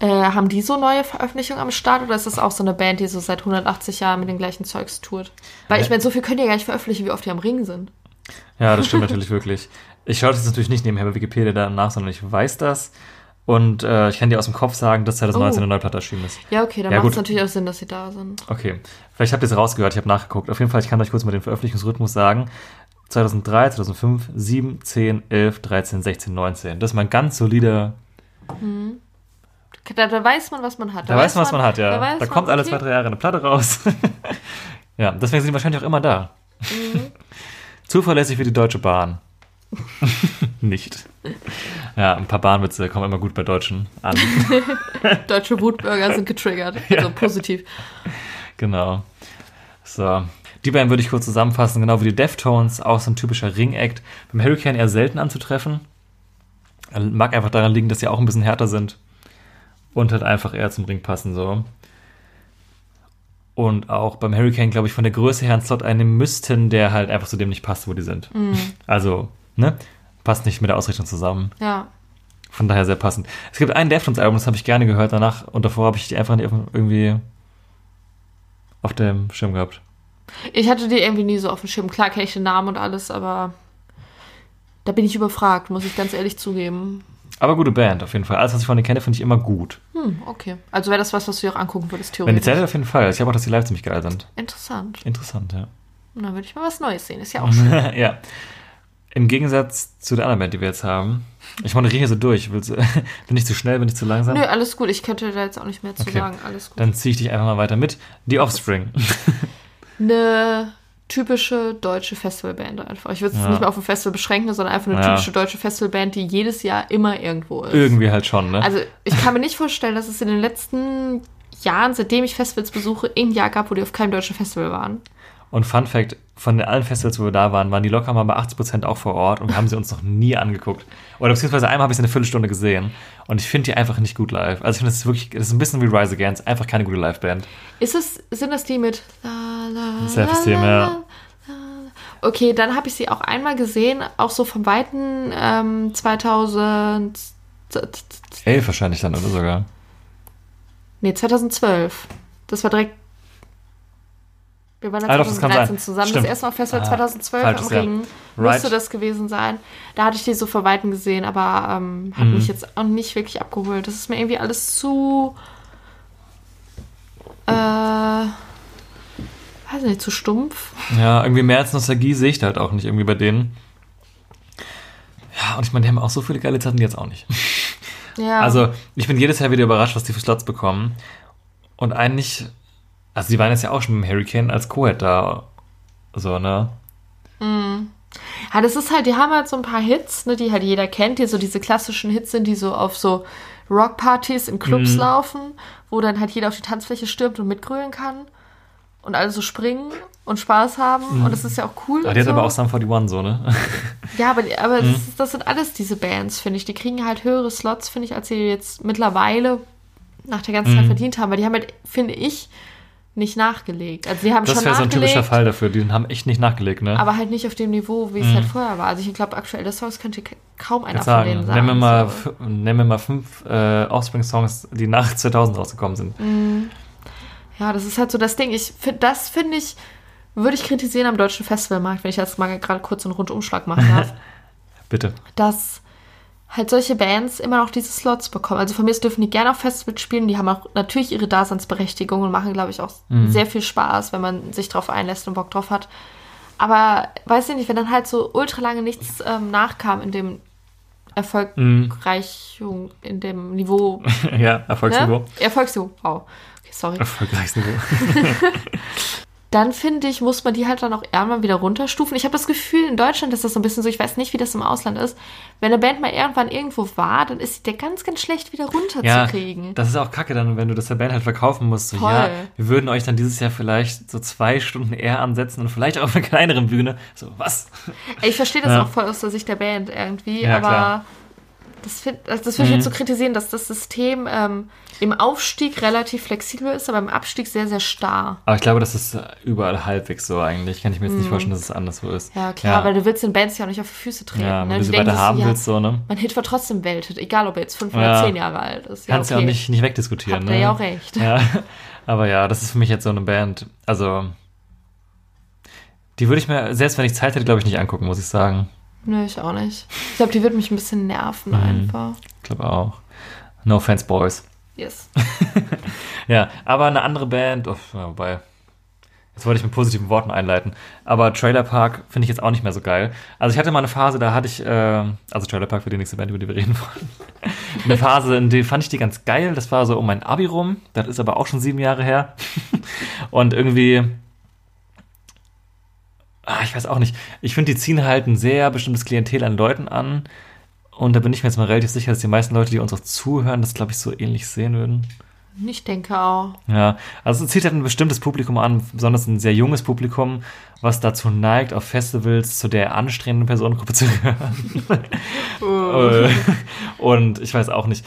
Äh, haben die so neue Veröffentlichungen am Start oder ist das auch so eine Band, die so seit 180 Jahren mit den gleichen Zeugs tourt? Weil ich Ja. meine, so viel können die ja gar nicht veröffentlichen, wie oft die am Ring sind. Ja, das stimmt natürlich *laughs* wirklich. Ich schaue das jetzt natürlich nicht nebenher bei Wikipedia danach, sondern ich weiß das. Und äh, ich kann dir aus dem Kopf sagen, dass 2019 Oh. eine neue Platte erschienen ist. Ja, okay, dann Ja, macht es natürlich auch Sinn, dass sie da sind. Okay, vielleicht habt ihr es rausgehört, ich habe nachgeguckt. Auf jeden Fall, ich kann euch kurz mal den Veröffentlichungsrhythmus sagen. 2003, 2005, 7, 10, 11, 13, 16, 19. Das ist mal ein ganz solider, Da, da weiß man, was man hat. da, weiß man, was man hat, ja. Da, Da, weiß man, kommt alle okay. zwei, drei Jahre eine Platte raus. *laughs* ja, deswegen sind die wahrscheinlich auch immer da. Mhm. *laughs* Zuverlässig wie die Deutsche Bahn. *laughs* Nicht. Ja, ein paar Bahnwitze kommen immer gut bei Deutschen an. Deutsche Wutbürger sind getriggert. Also positiv. Genau. So. Die beiden würde ich kurz zusammenfassen, genau wie die Deftones, auch so ein typischer Ring-Act. Beim Hurricane eher selten anzutreffen. Mag einfach daran liegen, dass sie auch ein bisschen härter sind. Und halt einfach eher zum Ring passen, so. Und auch beim Hurricane, glaube ich, von der Größe her einen Slot einnehmen müssten, der halt einfach zu dem nicht passt, wo die sind. Also, ne? Passt nicht mit der Ausrichtung zusammen. Ja. Von daher sehr passend. Es gibt ein Deftones-Album, das habe ich gerne gehört danach und davor habe ich die einfach nicht irgendwie auf dem Schirm gehabt. Ich hatte die irgendwie nie so auf dem Schirm. Klar kenne ich den Namen und alles, aber da bin ich überfragt, muss ich ganz ehrlich zugeben. Aber gute Band, auf jeden Fall. Alles, was ich von denen kenne, finde ich immer gut. Hm, okay. Also wäre das was, was du dir auch angucken würdest, Wenn die theoretisch. Auf jeden Fall. Ich glaube auch, dass die live ziemlich geil sind. Interessant. Interessant, ja. Und dann würde ich mal was Neues sehen. Ist ja auch *laughs* schön. ja. Im Gegensatz zu der anderen Band, die wir jetzt haben. Ich moderiere hier so durch. Willst, *laughs* bin ich zu schnell, bin ich zu langsam? Nö, alles gut. Ich könnte da jetzt auch nicht mehr zu Okay. sagen. Alles gut. Dann ziehe ich dich einfach mal weiter mit. Die Offspring. Eine typische deutsche Festivalband einfach. Ich würde es Ja. nicht mehr auf ein Festival beschränken, sondern einfach eine Ja. typische deutsche Festivalband, die jedes Jahr immer irgendwo ist. Irgendwie halt schon, ne? Also ich kann mir nicht vorstellen, dass es in den letzten Jahren, seitdem ich Festivals besuche, ein Jahr gab, wo die auf keinem deutschen Festival waren. Und Fun Fact, von den allen Festivals, wo wir da waren, waren die locker mal bei 80% auch vor Ort und wir haben sie uns noch nie angeguckt. Oder beziehungsweise einmal habe ich sie eine Viertelstunde gesehen und ich finde die einfach nicht gut live. Also ich finde, das ist wirklich, das ist ein bisschen wie Rise Against, einfach keine gute Liveband. Ist es, sind das die mit la, la, Self-Esteem, ja. Okay, dann habe ich sie auch einmal gesehen, auch so vom Weiten ähm, 2000. Elf wahrscheinlich dann, oder sogar. Nee, 2012. Das war direkt. Wir waren Ah, doch, das kann 2013 sein. zusammen. Stimmt. Das erste Mal Festival Ah, 2012 falsches Jahr. Ring. Right. Müsste das gewesen sein. Da hatte ich die so von Weitem gesehen, aber ähm, hat Mhm. mich jetzt auch nicht wirklich abgeholt. Das ist mir irgendwie alles zu. Äh. Weiß nicht, zu stumpf. Ja, irgendwie mehr als Nostalgie sehe ich da halt auch nicht irgendwie bei denen. Ja, und ich meine, die haben auch so viele geile Zeiten, die jetzt auch nicht. Ja. Also, ich bin jedes Jahr wieder überrascht, was die für Slots bekommen. Und eigentlich, also die waren jetzt ja auch schon mit dem Hurricane als Co-Head da. So, ne? Ja, das ist halt, die haben halt so ein paar Hits, ne, die halt jeder kennt, die so diese klassischen Hits sind, die so auf so Rockpartys in Clubs Mhm. laufen, wo dann halt jeder auf die Tanzfläche stürmt und mitgrölen kann und alle so springen und Spaß haben und das ist ja auch cool. Aber die hat so. aber auch Sum 41 so, ne? *laughs* Ja, aber, aber Mhm. das, das sind alles diese Bands, finde ich. Die kriegen halt höhere Slots, finde ich, als sie jetzt mittlerweile nach der ganzen Mhm. Zeit verdient haben. Weil die haben halt, finde ich, nicht nachgelegt. Also sie haben Das schon wäre so ein typischer Fall dafür. Die haben echt nicht nachgelegt, ne? aber halt nicht auf dem Niveau, wie es Mhm. halt vorher war. Also ich glaube, aktuelle Songs könnte ka- kaum einer Jetzt von denen sagen, sagen. nenn mir mal, so. nenn mir mal fünf äh, Offspring-Songs, die nach *laughs* 2000 rausgekommen sind. Ja, das ist halt so das Ding. Ich finde, das finde ich, würde ich kritisieren am deutschen Festivalmarkt, wenn ich jetzt mal gerade kurz einen Rundumschlag machen darf, *laughs* Bitte. dass halt solche Bands immer noch diese Slots bekommen. Also von mir dürfen die gerne auf Festivals spielen. Die haben auch natürlich ihre Daseinsberechtigung und machen, glaube ich, auch sehr viel Spaß, wenn man sich drauf einlässt und Bock drauf hat. Aber weiß ich nicht, wenn dann halt so ultra lange nichts ähm, nachkam in dem erfolgreich, in dem Niveau, *laughs* ja, Erfolgsniveau. ne? Erfolgsniveau, wow. Okay, sorry. Erfolgreiches Niveau. *laughs* *laughs* dann finde ich, muss man die halt dann auch irgendwann wieder runterstufen. Ich habe das Gefühl, in Deutschland ist das so ein bisschen so, ich weiß nicht, wie das im Ausland ist. Wenn eine Band mal irgendwann irgendwo war, dann ist der ganz, ganz schlecht wieder Ja, runterzukriegen. das ist auch kacke dann, wenn du das der Band halt verkaufen musst. So, ja, wir würden euch dann dieses Jahr vielleicht so zwei Stunden eher ansetzen und vielleicht auch auf einer *laughs* kleineren Bühne. So, was? Ich verstehe das Ja. auch voll aus der Sicht der Band irgendwie, Ja, aber klar. Das, find, also das würde ich Mhm. so kritisieren, dass das System ähm, im Aufstieg relativ flexibel ist, aber im Abstieg sehr, sehr starr. Aber ich glaube, das ist überall halbwegs so eigentlich. Kann ich mir jetzt nicht vorstellen, dass es anders so ist. Mhm. Ja, klar, weil du willst den Bands ja auch nicht auf die Füße treten. Ja, ne? wenn du Die sie weiter haben ja, willst, so, ne? Mein Hit war trotzdem Welthit, egal ob er jetzt fünf Ja. oder zehn Jahre alt ist. Ja, Kannst du okay. ja auch nicht, nicht wegdiskutieren, Habt ne? ja auch recht. Ja, *laughs* aber ja, das ist für mich jetzt so eine Band. Also, die würde ich mir, selbst wenn ich Zeit hätte, glaube ich, nicht angucken, muss ich sagen. Nö, ich auch nicht. Ich glaube, die wird mich ein bisschen nerven Mhm. einfach. Ich glaube auch. No Offense Boys. Yes. *laughs* Ja, aber eine andere Band, oh, wobei, jetzt wollte ich mit positiven Worten einleiten, aber Trailer Park finde ich jetzt auch nicht mehr so geil. Also ich hatte mal eine Phase, da hatte ich, äh, also Trailer Park für die nächste Band, über die wir reden wollen, *laughs* eine Phase, in der fand ich die ganz geil, das war so um mein Abi rum, das ist aber auch schon sieben Jahre her *laughs* und irgendwie, ah, ich weiß auch nicht, ich finde, die ziehen halt ein sehr bestimmtes Klientel an Leuten an und da bin ich mir jetzt mal relativ sicher, dass die meisten Leute, die uns auch zuhören, das glaube ich so ähnlich sehen würden. Ich denke auch. Ja, also es zieht halt ein bestimmtes Publikum an, besonders ein sehr junges Publikum, was dazu neigt, auf Festivals zu der anstrengenden Personengruppe zu gehören. *laughs* Äh, Und ich weiß auch nicht,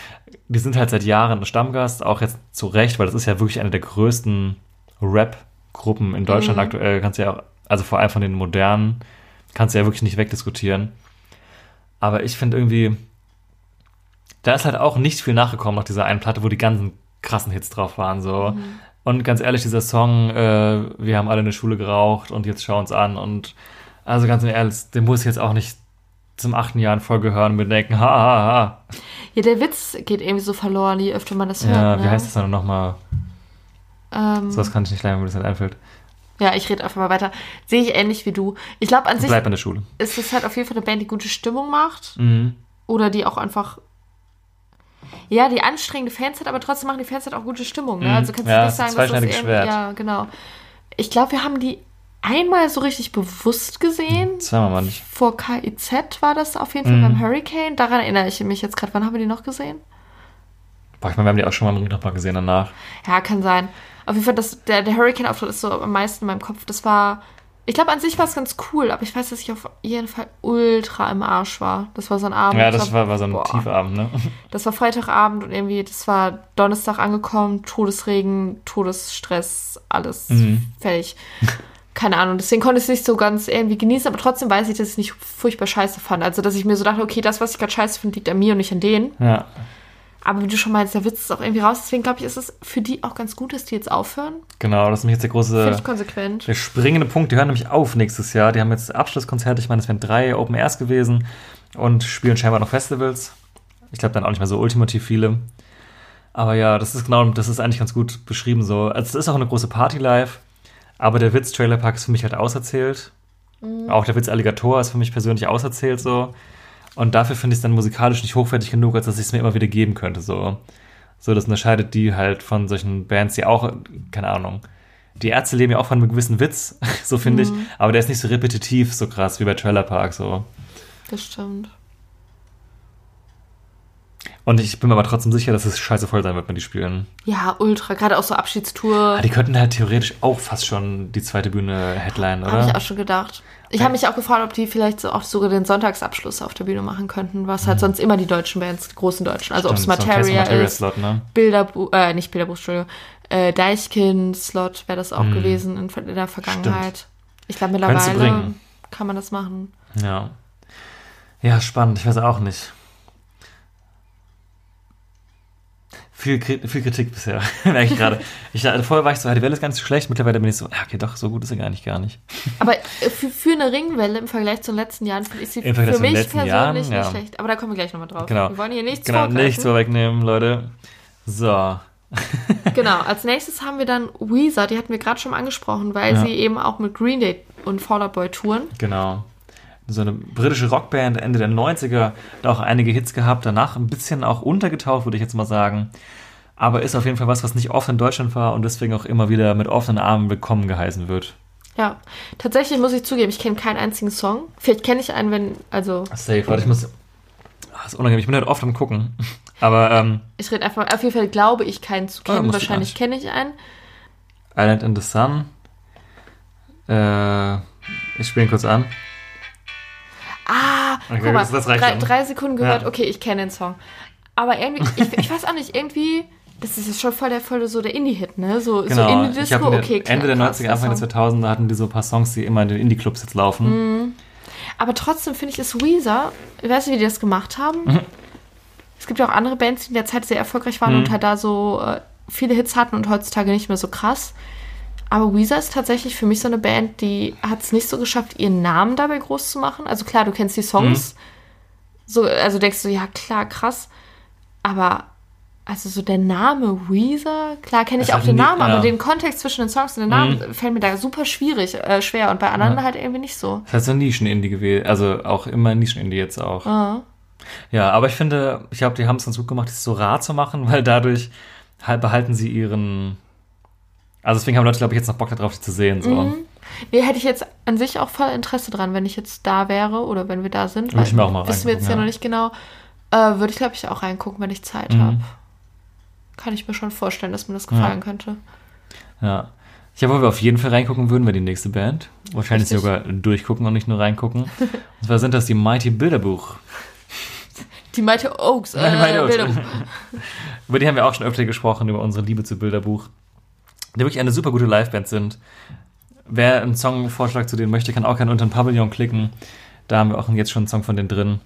die sind halt seit Jahren Stammgast, auch jetzt zu Recht, weil das ist ja wirklich eine der größten Rap-Gruppen in Deutschland aktuell. Kannst du ja auch, also vor allem von den modernen, kannst du ja wirklich nicht wegdiskutieren. Aber ich finde irgendwie, da ist halt auch nicht viel nachgekommen nach dieser einen Platte, wo die ganzen krassen Hits drauf waren. So. Und ganz ehrlich, dieser Song, äh, wir haben alle in der Schule geraucht und jetzt schau uns an. Und also ganz ehrlich, den muss ich jetzt auch nicht zum achten Jahr in Folge hören und mir denken, ha, ha, ha. Ja, der Witz geht irgendwie so verloren, je öfter man das hört. Ja, ne? wie heißt das dann nochmal? Ähm, So was kann ich nicht lernen, wenn mir das nicht einfällt. Ja, ich rede einfach mal weiter. Sehe ich ähnlich wie du. Ich glaube, an sich Bleib in der Schule. ist es halt auf jeden Fall eine Band, die gute Stimmung macht. Mhm. Oder die auch einfach. Ja, die anstrengende Fans hat, aber trotzdem machen die Fans halt auch gute Stimmung. Ne? Mhm. Also kannst du Ja, nicht sagen, dass das irgendwie. Schwert. Ja, genau. Ich glaube, wir haben die einmal so richtig bewusst gesehen. Zweimal mal nicht. Vor KIZ war das auf jeden Fall Mhm. beim Hurricane. Daran erinnere ich mich jetzt gerade. Wann haben wir die noch gesehen? Boah, ich meine, wir haben die auch schon mal noch mal gesehen danach. Ja, kann sein. Auf jeden Fall, das, der, der Hurricane-Auftritt ist so am meisten in meinem Kopf. Das war. Ich glaube, an sich war es ganz cool, aber ich weiß, dass ich auf jeden Fall ultra im Arsch war. Das war so ein Abend. Ja, das glaub, war, war so ein boah. Tiefabend, ne? *laughs* Das war Freitagabend und irgendwie, das war Donnerstag angekommen, Todesregen, Todesstress, alles Mhm. fertig. Keine Ahnung, deswegen konnte ich es nicht so ganz irgendwie genießen, aber trotzdem weiß ich, dass ich es nicht furchtbar scheiße fand. Also, dass ich mir so dachte, okay, das, was ich gerade scheiße finde, liegt an mir und nicht an denen. Ja. Aber wie du schon meinst, der Witz ist auch irgendwie raus. Deswegen glaube ich, ist es für die auch ganz gut, dass die jetzt aufhören. Genau, das ist nämlich jetzt der große, konsequent. der springende Punkt. Die hören nämlich auf nächstes Jahr. Die haben jetzt Abschlusskonzerte. Ich meine, es wären drei Open Airs gewesen und spielen scheinbar noch Festivals. Ich glaube dann auch nicht mehr so ultimativ viele. Aber ja, das ist genau, das ist eigentlich ganz gut beschrieben so. Also es ist auch eine große Party live, aber der Witz Trailer Park ist für mich halt auserzählt. Auch der Witz Alligator ist für mich persönlich auserzählt so. Und dafür finde ich es dann musikalisch nicht hochwertig genug, als dass ich es mir immer wieder geben könnte so. So, das unterscheidet die halt von solchen Bands, die auch, keine Ahnung, die Ärzte leben ja auch von einem gewissen Witz, *laughs* so finde ich, aber der ist nicht so repetitiv, so krass wie bei Trailer Park so. Das stimmt. Und ich bin mir aber trotzdem sicher, dass es scheiße voll sein wird, wenn die spielen. Ja, ultra. Gerade auch so Abschiedstour. Ah, die könnten halt theoretisch auch fast schon die zweite Bühne Headline, Habe ich oder? auch schon gedacht. Ich habe mich auch gefragt, ob die vielleicht so auch sogar den Sonntagsabschluss auf der Bühne machen könnten, was halt sonst immer die deutschen Bands, die großen Deutschen, also ob es Mhm. Stimmt, so Materia Materia ist, Slot, ne? Bilderbuch, äh, nicht Bilderbuch, Entschuldigung, Äh, Deichkind-Slot wäre das auch Mhm. gewesen in, in der Vergangenheit. Ich glaube, mittlerweile kann man das machen. Ja. Ja, spannend. Ich weiß auch nicht. Viel, viel Kritik bisher, *laughs* merke ich gerade. Ich, vorher war ich so, ja, die Welle ist ganz schlecht. Mittlerweile bin ich so, ja, okay, doch, so gut ist sie gar nicht, gar nicht. Aber äh, für, für eine Ringwelle im Vergleich zu den letzten Jahren finde ich sie für mich persönlich Jahren, nicht ja. schlecht. Aber da kommen wir gleich nochmal drauf. Genau. Wir wollen hier nichts Genau, nichts vorwegnehmen, Leute. So. *laughs* Genau, als nächstes haben wir dann Weezer, die hatten wir gerade schon angesprochen, weil Ja. sie eben auch mit Green Day und Fall Out Boy touren. Genau. So eine britische Rockband Ende der 90er, da auch einige Hits gehabt, danach ein bisschen auch untergetaucht, würde ich jetzt mal sagen. Aber ist auf jeden Fall was, was nicht oft in Deutschland war und deswegen auch immer wieder mit offenen Armen willkommen geheißen wird. Ja, tatsächlich muss ich zugeben, ich kenne keinen einzigen Song. Vielleicht kenne ich einen, wenn, also Safe, warte, ich muss. Ah, ist unangenehm, ich bin halt oft am Gucken. *laughs* Aber ähm, ich rede einfach, auf jeden Fall glaube ich keinen zu Ah, kennen. Wahrscheinlich kenne ich einen. Island in the Sun. Äh, ich spiele ihn kurz an. Ah, Okay, guck mal, das- reicht drei, drei Sekunden gehört, Ja. okay, ich kenne den Song. Aber irgendwie, ich, ich weiß auch nicht, irgendwie, das ist jetzt schon voll der, voll so der Indie-Hit, ne? So, so Genau. ich Indie-Disco, okay, klar, Ende der krass, 90er, Anfang der Song. 2000er hatten die so ein paar Songs, die immer in den Indie-Clubs jetzt laufen. Mhm. Aber trotzdem finde ich, ist Weezer, ich weiß nicht, wie die das gemacht haben. Mhm. Es gibt ja auch andere Bands, die in der Zeit sehr erfolgreich waren und halt da so äh, viele Hits hatten und heutzutage nicht mehr so krass. Aber Weezer ist tatsächlich für mich so eine Band, die hat es nicht so geschafft, ihren Namen dabei groß zu machen. Also klar, du kennst die Songs. Mhm. So, also denkst du, ja klar, krass. Aber also so der Name Weezer, klar kenne ich Das auch hat den Namen, aber ja. den Kontext zwischen den Songs und den Namen fällt mir da super schwierig, äh, schwer und bei anderen Ja. halt irgendwie nicht so. Das heißt so Nischen-Indie gewesen. Also auch immer Nischen-Indie jetzt auch. Ah. Ja, aber ich finde, ich glaube, die haben es ganz gut gemacht, das so rar zu machen, *laughs* weil dadurch halt behalten sie ihren. Also deswegen haben Leute, glaube ich, jetzt noch Bock darauf, die zu sehen. So. Mhm. Nee, hätte ich jetzt an sich auch voll Interesse dran, wenn ich jetzt da wäre oder wenn wir da sind. Würde ich mir auch mal Wissen wir jetzt ja, reingucken, noch ja. nicht genau. Äh, würde ich, glaube ich, auch reingucken, wenn ich Zeit Mhm. habe. Kann ich mir schon vorstellen, dass mir das gefallen könnte. Ja. Ich glaube, wo wir auf jeden Fall reingucken würden, wäre die nächste Band. Wahrscheinlich Richtig. sogar durchgucken und nicht nur reingucken. *laughs* und zwar sind das die Mighty Bilderbuch. Die Mighty Oaks. Äh, Mighty Oaks. Bilderbuch. *laughs* Über die haben wir auch schon öfter gesprochen, über unsere Liebe zu Bilderbuch. Die wirklich eine super gute Liveband sind. Wer einen Songvorschlag zu denen möchte, kann auch gerne unter den Pavillon klicken. Da haben wir auch jetzt schon einen Song von denen drin.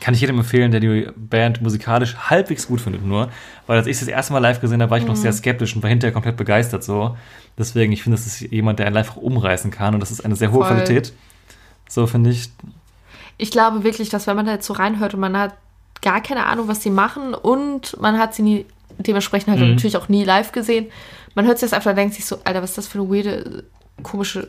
Kann ich jedem empfehlen, der die Band musikalisch halbwegs gut findet, nur. Weil als ich das erste Mal live gesehen habe, war ich noch sehr skeptisch und war hinterher komplett begeistert so. Deswegen, ich finde, das ist jemand, der einen live umreißen kann und das ist eine sehr hohe Voll. Qualität. So finde ich. Ich glaube wirklich, dass wenn man da jetzt so reinhört und man hat gar keine Ahnung, was sie machen und man hat sie nie, dementsprechend halt Mhm. natürlich auch nie live gesehen, man hört sich das einfach und denkt sich so, Alter, was ist das für eine weirde, komische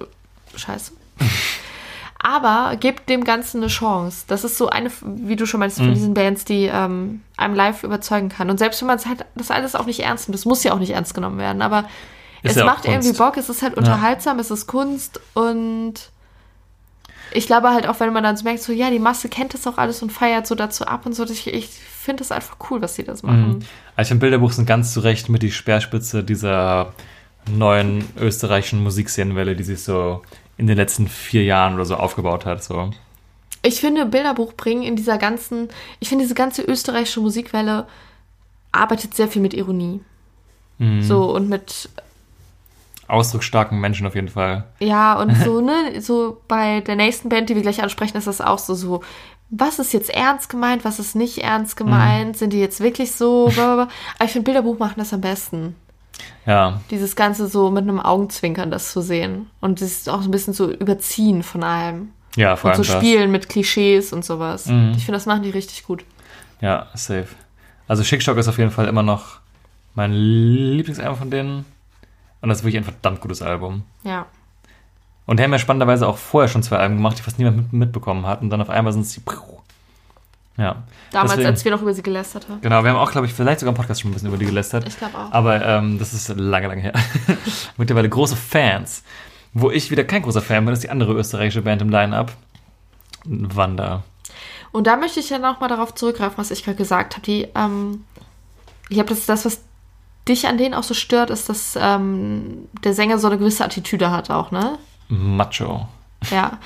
Scheiße. *laughs* Aber gebt dem Ganzen eine Chance. Das ist so eine, wie du schon meinst, von Mhm. diesen Bands, die ähm, einem live überzeugen kann. Und selbst wenn man es halt, das alles auch nicht ernst nimmt, das muss ja auch nicht ernst genommen werden, aber Ist es ja macht irgendwie. Bock, es ist halt unterhaltsam, es ist Kunst und ich glaube halt auch, wenn man dann so merkt, so ja, die Masse kennt das auch alles und feiert so dazu ab und so, ich, ich finde das einfach cool, was sie das machen. Also ich finde, Bilderbuch sind ganz zu Recht mit die Speerspitze dieser neuen österreichischen Musikszenenwelle, die sich so in den letzten vier Jahren oder so aufgebaut hat. So. Ich finde, Bilderbuch bringen in dieser ganzen, ich finde, diese ganze österreichische Musikwelle arbeitet sehr viel mit Ironie. Mhm. So und mit, Ausdrucksstarken Menschen auf jeden Fall. ja, und so, ne, so bei der nächsten Band, die wir gleich ansprechen, ist das auch so, so, was ist jetzt ernst gemeint, was ist nicht ernst gemeint, sind die jetzt wirklich so, *laughs* aber ich finde, Bilderbuch machen das am besten. Ja, Dieses Ganze so mit einem Augenzwinkern das zu sehen. Und das ist auch so ein bisschen so überziehen von allem. ja, vor Und allem so spielen mit Klischees und sowas. Mhm. Ich finde, das machen die richtig gut. Ja, safe. Also Schickstock ist auf jeden Fall immer noch mein Lieblingsalbum von denen. Und das ist wirklich ein verdammt gutes Album. Ja. Und die haben ja spannenderweise auch vorher schon zwei Alben gemacht, die fast niemand mit, mitbekommen hat. Und dann auf einmal sind sie. Ja. Damals, Deswegen- als wir noch über sie gelästert haben. Genau, wir haben auch, glaube ich, vielleicht sogar im Podcast schon ein bisschen über die gelästert. Ich glaube auch. Aber ähm, das ist lange, lange her. *laughs* Mittlerweile große Fans. Wo ich wieder kein großer Fan bin, ist die andere österreichische Band im Line-Up. Wanda. Und da möchte ich ja nochmal darauf zurückgreifen, was ich gerade gesagt habe. Die, ähm, ich glaube, das das, was dich an denen auch so stört, ist, dass ähm, der Sänger so eine gewisse Attitüde hat auch, ne? Macho. Ja.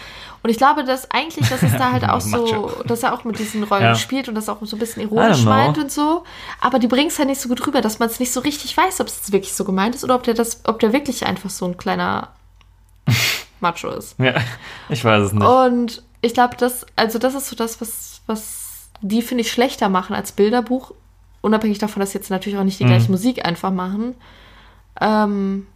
Und ich glaube, dass eigentlich, dass es da halt *laughs* auch so, dass er auch mit diesen Rollen Ja. spielt und das auch so ein bisschen ironisch meint und so. Aber die bringt es halt nicht so gut rüber, dass man es nicht so richtig weiß, ob es wirklich so gemeint ist oder ob der das, ob der wirklich einfach so ein kleiner *laughs* Macho ist. Ja, ich weiß es nicht. Und ich glaube, das, also das ist so das, was, was die, finde ich, schlechter machen als Bilderbuch. Unabhängig davon, dass sie jetzt natürlich auch nicht die Mhm. gleiche Musik einfach machen. Ähm,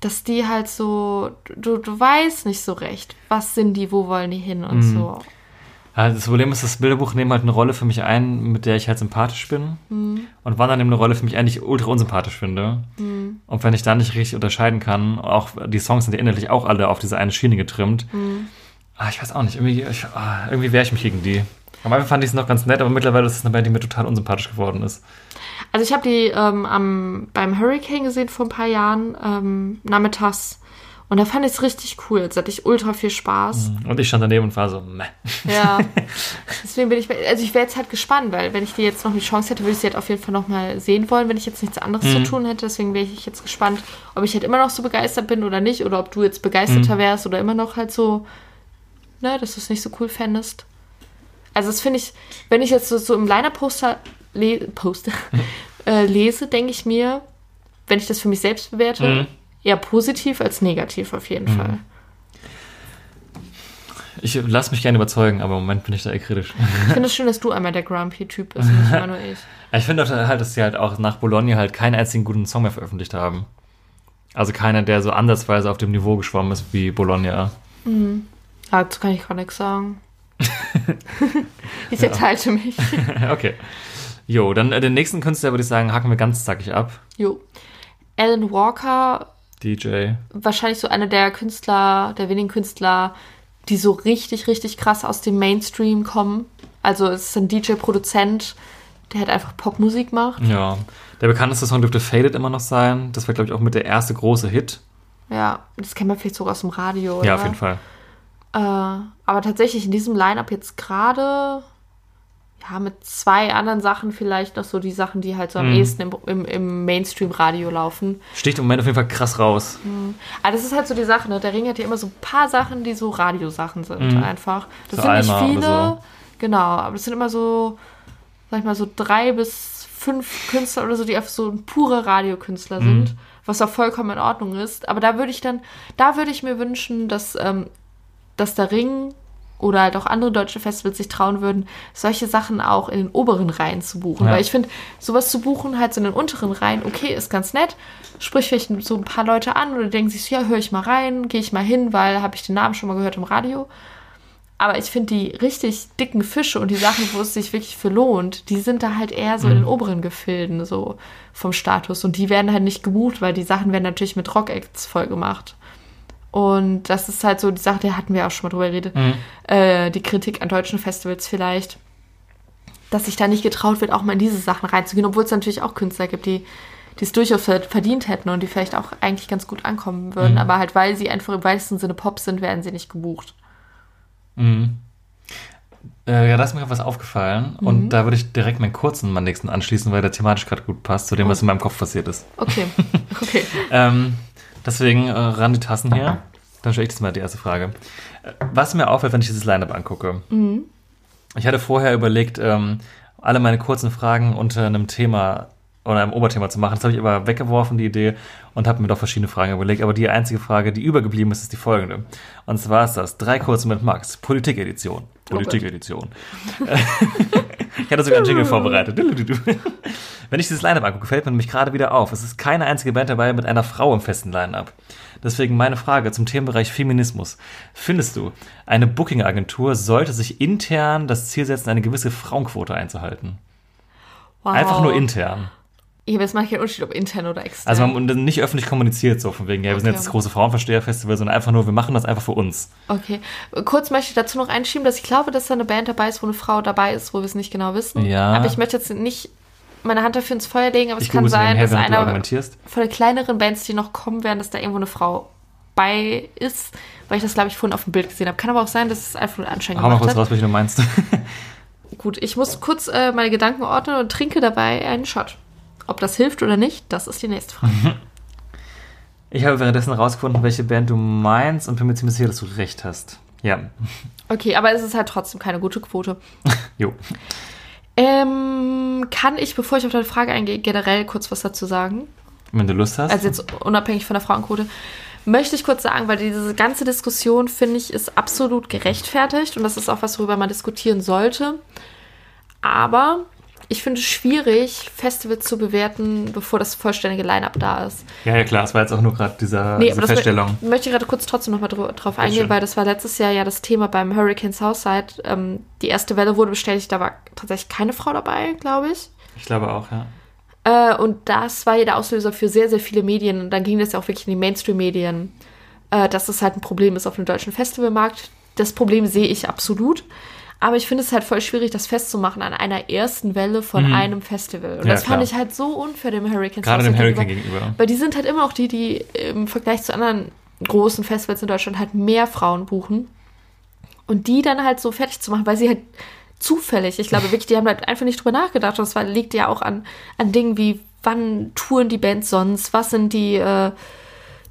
dass die halt so, du, du weißt nicht so recht, was sind die, wo wollen die hin und Mhm. so. Ja, das Problem ist, das Bilderbuch nimmt halt eine Rolle für mich ein, mit der ich halt sympathisch bin. Mhm. Und Wanda nimmt eine Rolle für mich ein, die ich ultra unsympathisch finde. Mhm. Und wenn ich da nicht richtig unterscheiden kann, auch die Songs sind ja innerlich auch alle auf diese eine Schiene getrimmt. Mhm. Ah, ich weiß auch nicht, irgendwie, ich, ah, irgendwie wehre ich mich gegen die. Am Anfang fand ich es noch ganz nett, aber mittlerweile ist es eine Band, die mir total unsympathisch geworden ist. Also ich habe die ähm, am, beim Hurricane gesehen vor ein paar Jahren, ähm, nachmittags. Und da fand ich es richtig cool. Jetzt hatte ich ultra viel Spaß. Und ich stand daneben und war so, meh. Ja. *laughs* Deswegen bin ich, also ich wäre jetzt halt gespannt, weil wenn ich die jetzt noch die Chance hätte, würde ich sie halt auf jeden Fall noch mal sehen wollen, wenn ich jetzt nichts anderes Mhm. zu tun hätte. Deswegen wäre ich jetzt gespannt, ob ich halt immer noch so begeistert bin oder nicht, oder ob du jetzt begeisterter Mhm. wärst oder immer noch halt so, ne, dass du es nicht so cool fändest. Also das finde ich, wenn ich jetzt so, so im Liner-Poster le Poster, *laughs* äh, lese, denke ich mir, wenn ich das für mich selbst bewerte, Mhm. eher positiv als negativ auf jeden Fall. Ich lasse mich gerne überzeugen, aber im Moment bin ich da eher kritisch. Ich finde es schön, dass du einmal der Grumpy-Typ bist und nicht immer nur ich. *laughs* Ich finde auch halt, dass sie halt auch nach Bologna halt keinen einzigen guten Song mehr veröffentlicht haben. Also keiner, der so ansatzweise auf dem Niveau geschwommen ist wie Bologna. Dazu kann ich gar nichts sagen. *laughs* ich enthalte mich. *laughs* okay. Jo, dann äh, den nächsten Künstler würde ich sagen, hacken wir ganz zackig ab. Jo. Alan Walker, DJ. wahrscheinlich so einer der Künstler, der wenigen Künstler, die so richtig, richtig krass aus dem Mainstream kommen. Also es ist ein DJ-Produzent, der halt einfach Popmusik macht. Ja. Der bekannteste Song dürfte Faded immer noch sein. Das war, glaube ich, auch mit der erste große Hit. Ja, das kennt man vielleicht sogar aus dem Radio. Oder? Ja, auf jeden Fall. Äh, aber tatsächlich in diesem Line-Up jetzt gerade, ja, mit zwei anderen Sachen vielleicht noch so die Sachen, die halt so am Mhm. ehesten im, im, im Mainstream-Radio laufen. Sticht im Moment auf jeden Fall krass raus. Aber das ist halt so die Sache, ne? Der Ring hat ja immer so ein paar Sachen, die so Radiosachen sind Mhm. einfach. Das So sind nicht Alma viele. so. Genau, aber das sind immer so, sag ich mal, so drei bis fünf Künstler oder so, die einfach so pure Radiokünstler Mhm. sind, was auch vollkommen in Ordnung ist. Aber da würde ich dann, da würde ich mir wünschen, dass, ähm, dass der Ring oder halt auch andere deutsche Festivals sich trauen würden, solche Sachen auch in den oberen Reihen zu buchen. Ja. Weil ich finde, sowas zu buchen halt so in den unteren Reihen, okay, ist ganz nett. Sprich vielleicht so ein paar Leute an oder denken sich so, ja, höre ich mal rein, gehe ich mal hin, weil habe ich den Namen schon mal gehört im Radio. Aber ich finde die richtig dicken Fische und die Sachen, wo es sich wirklich für lohnt, die sind da halt eher so in den oberen Gefilden, so vom Status. Und die werden halt nicht gebucht, weil die Sachen werden natürlich mit Rock-Acts voll gemacht. Und das ist halt so die Sache, da hatten wir auch schon mal drüber geredet, äh, die Kritik an deutschen Festivals vielleicht, dass sich da nicht getraut wird, auch mal in diese Sachen reinzugehen, obwohl es natürlich auch Künstler gibt, die die es durchaus ver- verdient hätten und die vielleicht auch eigentlich ganz gut ankommen würden, aber halt, weil sie einfach im weitesten Sinne Pop sind, werden sie nicht gebucht. Mhm. Äh, ja, da ist mir was aufgefallen. Mhm. Und da würde ich direkt meinen kurzen mal nächsten anschließen, weil der thematisch gerade gut passt zu dem, Oh. was in meinem Kopf passiert ist. Okay, *laughs* okay. Ähm, deswegen äh, ran die Tassen hier. Dann stelle ich das mal die erste Frage. Äh, Was mir auffällt, wenn ich dieses Line-Up angucke. Ich hatte vorher überlegt, ähm, alle meine kurzen Fragen unter einem Thema oder einem Oberthema zu machen. Das habe ich aber weggeworfen, die Idee, und habe mir doch verschiedene Fragen überlegt. Aber die einzige Frage, die übergeblieben ist, ist die folgende. Und zwar ist das drei kurze mit Max, Politik-Edition. Politik-Edition. *laughs* ich hatte sogar einen Jingle vorbereitet. Wenn ich dieses Line-Up angucke, fällt mir nämlich gerade wieder auf. Es ist keine einzige Band dabei mit einer Frau im festen Line-Up. Deswegen meine Frage zum Themenbereich Feminismus. Findest du, eine Booking-Agentur sollte sich intern das Ziel setzen, eine gewisse Frauenquote einzuhalten? Wow. Einfach nur intern. Ja, aber es macht keinen Unterschied, ob intern oder extern. Also man nicht öffentlich kommuniziert, so von wegen, ja, wir sind Okay. jetzt das große Frauenversteher-Festival, sondern einfach nur, wir machen das einfach für uns. Okay. Kurz möchte ich dazu noch einschieben, dass ich glaube, dass da eine Band dabei ist, wo eine Frau dabei ist, wo wir es nicht genau wissen. Ja. Aber ich möchte jetzt nicht meine Hand dafür ins Feuer legen, aber es Ich kann google sie sein, dass einer von den kleineren Bands, die noch kommen werden, dass da irgendwo eine Frau bei ist, weil ich das, glaube ich, vorhin auf dem Bild gesehen habe. Kann aber auch sein, dass es einfach nur anscheinend Hau mal kurz hat. raus, welche du meinst. *laughs* Gut, ich muss kurz äh, meine Gedanken ordnen und trinke dabei einen Shot. Ob das hilft oder nicht, das ist die nächste Frage. Ich habe währenddessen rausgefunden, welche Band du meinst und bin mir ziemlich sicher, dass du recht hast. Ja. Okay, aber es ist halt trotzdem keine gute Quote. *laughs* Jo. Ähm, kann ich, bevor ich auf deine Frage eingehe, generell kurz was dazu sagen? Wenn du Lust hast. Also jetzt unabhängig von der Frauenquote. Möchte ich kurz sagen, weil diese ganze Diskussion, finde ich, ist absolut gerechtfertigt und das ist auch was, worüber man diskutieren sollte. Aber ich finde es schwierig, Festivals zu bewerten, bevor das vollständige Line-Up da ist. ja, ja, klar, es war jetzt auch nur gerade dieser, Nee, diese Feststellung. mö- möchte ich gerade kurz trotzdem nochmal dr drauf Sehr eingehen, schön. weil das war letztes Jahr ja das Thema beim Hurricane Southside. Ähm, die erste Welle wurde bestätigt, da war tatsächlich keine Frau dabei, glaube ich. Ich glaube auch, ja. Äh, und das war ja der Auslöser für sehr, sehr viele Medien. Und dann ging das ja auch wirklich in die Mainstream-Medien, äh, dass das halt ein Problem ist auf dem deutschen Festivalmarkt. Das Problem sehe ich absolut. Aber ich finde es halt voll schwierig, das festzumachen an einer ersten Welle von einem Festival. Und Mhm. Ja, das fand klar. ich halt so unfair dem Hurricane Gerade dem Hurricane gegenüber. Weil die sind halt immer auch die, die im Vergleich zu anderen großen Festivals in Deutschland halt mehr Frauen buchen. Und die dann halt so fertig zu machen, weil sie halt zufällig, ich glaube wirklich, die haben halt einfach nicht drüber nachgedacht. Und das liegt ja auch an, an Dingen wie, wann touren die Bands sonst, was sind die, äh,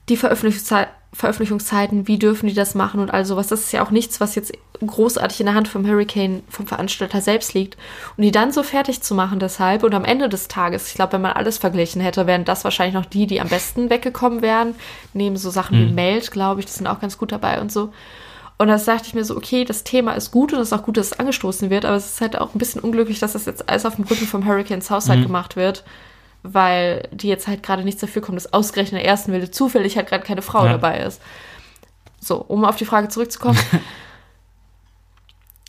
die Veröffentlichungszei Veröffentlichungszeiten, wie dürfen die das machen und all sowas. Das ist ja auch nichts, was jetzt großartig in der Hand vom Hurricane, vom Veranstalter selbst liegt. Und die dann so fertig zu machen deshalb und am Ende des Tages, ich glaube, wenn man alles verglichen hätte, wären das wahrscheinlich noch die, die am besten weggekommen wären. Neben so Sachen wie Meld, glaube ich, die sind auch ganz gut dabei und so. Und das dachte ich mir so, okay, das Thema ist gut und es ist auch gut, dass es angestoßen wird, aber es ist halt auch ein bisschen unglücklich, dass das jetzt alles auf dem Rücken vom Hurricane Southside gemacht wird, weil die jetzt halt gerade nichts dafür kommen, dass ausgerechnet in der ersten Welle zufällig halt gerade keine Frau Ja. dabei ist. So, um auf die Frage zurückzukommen. *laughs*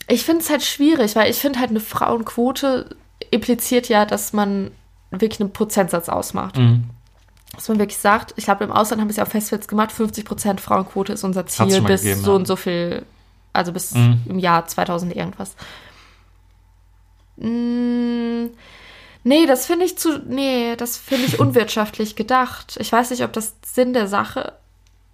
ich finde es halt schwierig, weil ich finde halt eine Frauenquote impliziert ja, dass man wirklich einen Prozentsatz ausmacht. Mhm. Dass man wirklich sagt, ich glaube, im Ausland haben wir es ja auf Festivals gemacht, 50% Frauenquote ist unser Ziel bis gegeben, so ja. und so viel, also bis Mhm. im Jahr 2000 irgendwas. Mm, nee, das finde ich zu, nee, das finde ich *laughs* unwirtschaftlich gedacht. Ich weiß nicht, ob das Sinn der Sache,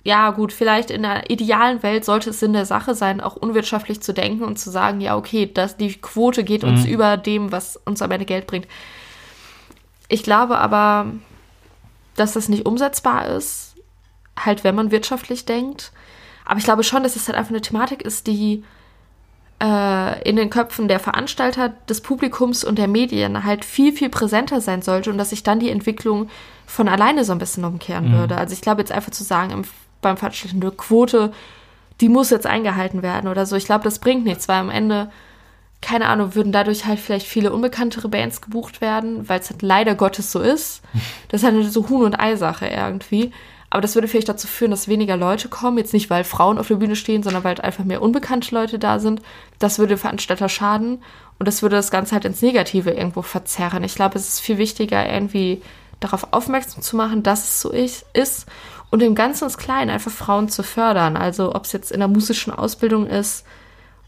ja gut, vielleicht in einer idealen Welt sollte es Sinn der Sache sein, auch unwirtschaftlich zu denken und zu sagen, ja okay, das, die Quote geht uns Mhm. über dem, was uns am Ende Geld bringt. Ich glaube aber, dass das nicht umsetzbar ist, halt wenn man wirtschaftlich denkt. Aber ich glaube schon, dass es halt einfach eine Thematik ist, die in den Köpfen der Veranstalter, des Publikums und der Medien halt viel, viel präsenter sein sollte und dass sich dann die Entwicklung von alleine so ein bisschen umkehren würde. Also ich glaube jetzt einfach zu sagen, im, beim Veranstalten eine Quote, die muss jetzt eingehalten werden oder so. Ich glaube, das bringt nichts, weil am Ende, keine Ahnung, würden dadurch halt vielleicht viele unbekanntere Bands gebucht werden, weil es halt leider Gottes so ist. *laughs* Das ist halt eine so Huhn- und Ei-Sache irgendwie. Aber das würde vielleicht dazu führen, dass weniger Leute kommen. Jetzt nicht, weil Frauen auf der Bühne stehen, sondern weil einfach mehr unbekannte Leute da sind. Das würde Veranstalter schaden. Und das würde das Ganze halt ins Negative irgendwo verzerren. Ich glaube, es ist viel wichtiger, irgendwie darauf aufmerksam zu machen, dass es so ist. und im Ganzen ins Kleinen einfach Frauen zu fördern. Also ob es jetzt in der musischen Ausbildung ist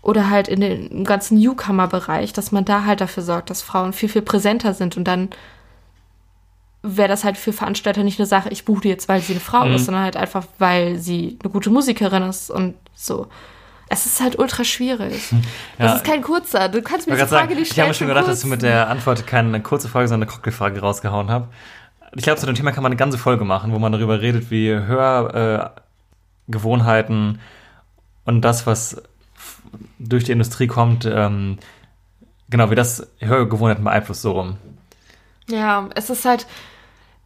oder halt in den, im ganzen Newcomer-Bereich, dass man da halt dafür sorgt, dass Frauen viel, viel präsenter sind und dann wäre das halt für Veranstalter nicht eine Sache, ich buche die jetzt, weil sie eine Frau Mhm. ist, sondern halt einfach, weil sie eine gute Musikerin ist und so. Es ist halt ultra schwierig. Ja. Das ist kein kurzer. Du kannst mir Ich, wollte Frage sagen, nicht ich stellen. habe mir schon gedacht, dass du mit der Antwort keine kurze Frage, sondern eine Cocktailfrage rausgehauen habe. Ich glaube, zu dem Thema kann man eine ganze Folge machen, wo man darüber redet, wie Hörgewohnheiten äh, und das, was durch die Industrie kommt, ähm, genau, wie das Hörgewohnheiten beeinflusst, so rum. Ja, es ist halt,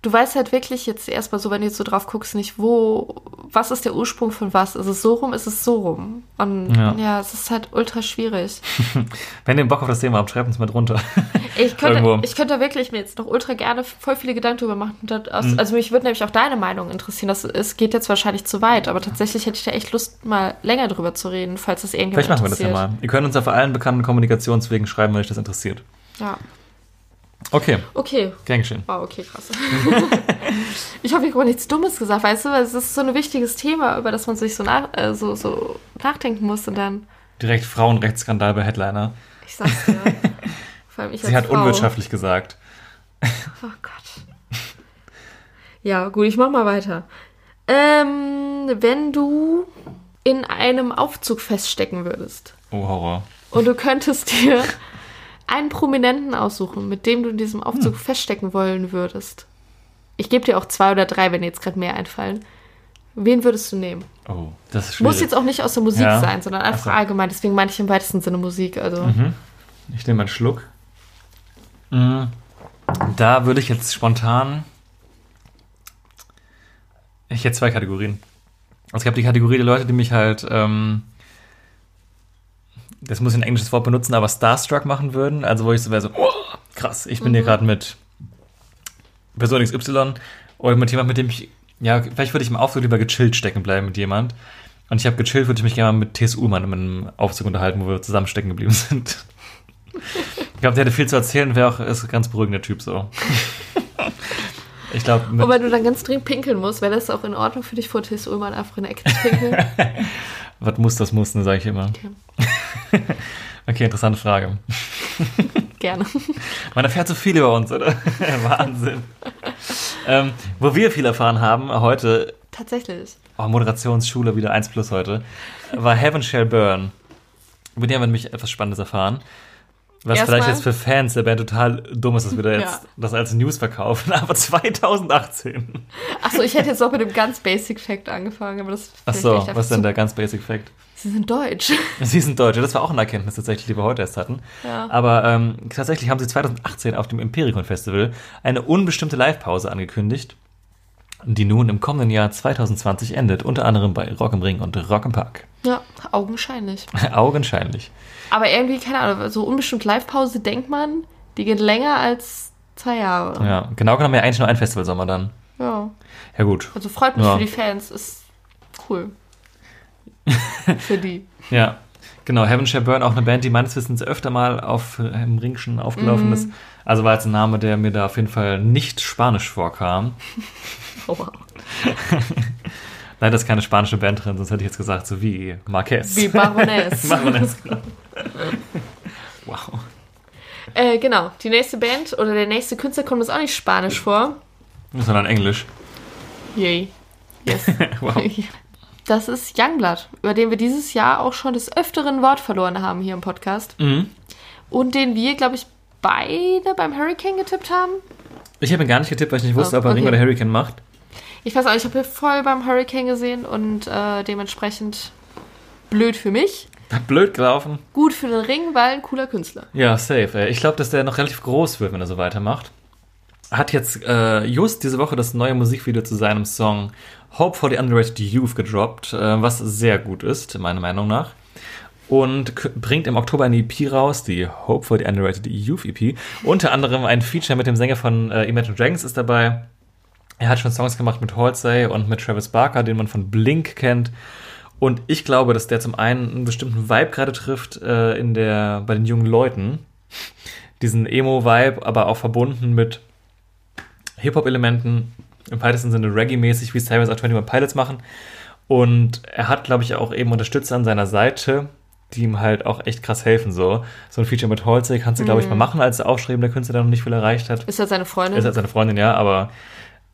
du weißt halt wirklich jetzt erstmal so, wenn du jetzt so drauf guckst, nicht wo, was ist der Ursprung von was? Ist es so rum, ist es so rum? Und Ja. ja, es ist halt ultra schwierig. *laughs* Wenn ihr Bock auf das Thema habt, schreibt uns mit runter. *laughs* Ich könnte, ich könnte wirklich mir jetzt noch ultra gerne voll viele Gedanken drüber machen. Das, aus, Mhm. Also mich würde nämlich auch deine Meinung interessieren. Das, es geht jetzt wahrscheinlich zu weit, aber tatsächlich hätte ich da echt Lust, mal länger drüber zu reden, falls das irgendjemand Vielleicht machen wir das ja mal. Ihr könnt uns auf allen bekannten Kommunikationswegen schreiben, wenn euch das interessiert. Ja. Okay, Okay. geschehen. Wow, okay, krass. *laughs* ich hoffe, ich habe nichts Dummes gesagt, weißt du, weil es ist so ein wichtiges Thema, über das man sich so, nach, äh, so, so nachdenken muss und dann, Direkt Frauenrechtsskandal bei Headliner. ich sag's dir. *laughs* Vor allem ich Sie hat Frau. unwirtschaftlich gesagt. Oh Gott. Ja, gut, ich mach mal weiter. Ähm, wenn du in einem Aufzug feststecken würdest Oh, Horror. und du könntest dir einen Prominenten aussuchen, mit dem du in diesem Aufzug feststecken wollen würdest. Ich gebe dir auch zwei oder drei, wenn dir jetzt gerade mehr einfallen. Wen würdest du nehmen? Oh, das ist schwierig. Muss jetzt auch nicht aus der Musik Ja. sein, sondern einfach Ach so. allgemein. Deswegen meine ich im weitesten Sinne Musik. Also Ich nehme einen Schluck. Mm, Da würde ich jetzt spontan. Ich hätte zwei Kategorien. Also ich habe die Kategorie der Leute, die mich halt, ähm, das muss ich ein englisches Wort benutzen, aber Starstruck machen würden. Also wo ich so wäre so, oh, krass, ich bin hier gerade mit Person XY oder mit jemand, mit dem ich, ja, vielleicht würde ich im Aufzug lieber gechillt stecken bleiben mit jemand. Und ich habe gechillt, würde ich mich gerne mal mit T.S. Ullmann in einem Aufzug unterhalten, wo wir zusammen stecken geblieben sind. Ich glaube, der hätte viel zu erzählen, wäre auch ist ein ganz beruhigender Typ so. Ich glaube, Und wenn du dann ganz dringend pinkeln musst, wäre das auch in Ordnung für dich, vor T.S. Ullmann einfach in der Ecke zu pinkeln? *laughs* was muss, das muss, ne, sage ich immer. Okay. *laughs* Okay, interessante Frage. *laughs* Gerne. *laughs* Man erfährt so viel über uns, oder? Wahnsinn. ähm, wo wir viel erfahren haben heute, Tatsächlich. oh, Moderationsschule wieder 1 plus heute, war Heaven Shall Burn. Über die haben wir nämlich etwas Spannendes erfahren. Was Erstmal- vielleicht jetzt für Fans der Band total dumm ist, dass wir da jetzt Ja. das als News verkaufen, aber 2018. Achso, ich hätte jetzt noch mit dem ganz Basic Fact angefangen, aber das Ach vielleicht so, echt einfach was denn zu- der ganz basic Fact? Sie sind deutsch. *laughs* Sie sind Deutsche, das war auch eine Erkenntnis tatsächlich, die wir heute erst hatten. Ja. Aber ähm, tatsächlich haben sie 2018 auf dem Impericon Festival eine unbestimmte Live-Pause angekündigt, die nun im kommenden Jahr 2020 endet, unter anderem bei Rock im Ring und Rock im Park. Ja, augenscheinlich. *laughs* Augenscheinlich. Aber irgendwie, keine Ahnung, so unbestimmt Live-Pause denkt man, die geht länger als zwei Jahre. Ja, genau genommen ja eigentlich nur ein Festivalsommer dann. Ja. Ja gut. Also freut mich Ja. für die Fans, ist cool. *laughs* für die. Ja, genau. Heaven Shall Burn, auch eine Band, die meines Wissens öfter mal auf äh, im Ring schon aufgelaufen Mhm. ist. Also war jetzt ein Name, der mir da auf jeden Fall nicht spanisch vorkam. *laughs* Oh, wow. *laughs* Leider ist keine spanische Band drin, sonst hätte ich jetzt gesagt, so wie Marquez. Wie Baroness. Baroness, genau. Wow. äh, genau, die nächste Band oder der nächste Künstler kommt uns auch nicht Spanisch vor. Sondern Englisch. Yay. Yes. Wow. Das ist Youngblood, über den wir dieses Jahr auch schon des öfteren Wort verloren haben hier im Podcast. Mhm. Und den wir, glaube ich, beide beim Hurricane getippt haben. Ich habe ihn gar nicht getippt, weil ich nicht wusste, Oh, ob er Ring oder Hurricane macht. Ich weiß auch, ich habe hier voll beim Hurricane gesehen und äh, dementsprechend blöd für mich. *laughs* Blöd gelaufen. Gut für den Ring, weil ein cooler Künstler. Ja, safe. ey. Ich glaube, dass der noch relativ groß wird, wenn er so weitermacht. Hat jetzt äh, just diese Woche das neue Musikvideo zu seinem Song Hope for the Underrated Youth gedroppt, äh, was sehr gut ist, meiner Meinung nach. Und bringt im Oktober eine EP raus, die Hope for the Underrated Youth EP. Unter anderem ein Feature mit dem Sänger von äh, Imagine Dragons ist dabei. Er hat schon Songs gemacht mit Halsey und mit Travis Barker, den man von Blink kennt. Und ich glaube, dass der zum einen einen bestimmten Vibe gerade trifft äh, in der, bei den jungen Leuten. Diesen Emo-Vibe, aber auch verbunden mit Hip-Hop-Elementen, im weitesten Sinne Reggae-mäßig, wie es teilweise auch 21 Pilots machen. Und er hat, glaube ich, auch eben Unterstützer an seiner Seite, die ihm halt auch echt krass helfen. So, so ein Feature mit Halsey kannst du, glaube ich, mal machen als aufstrebender Künstler, der noch nicht viel erreicht hat. Ist das seine Freundin? Ist halt seine Freundin, ja, aber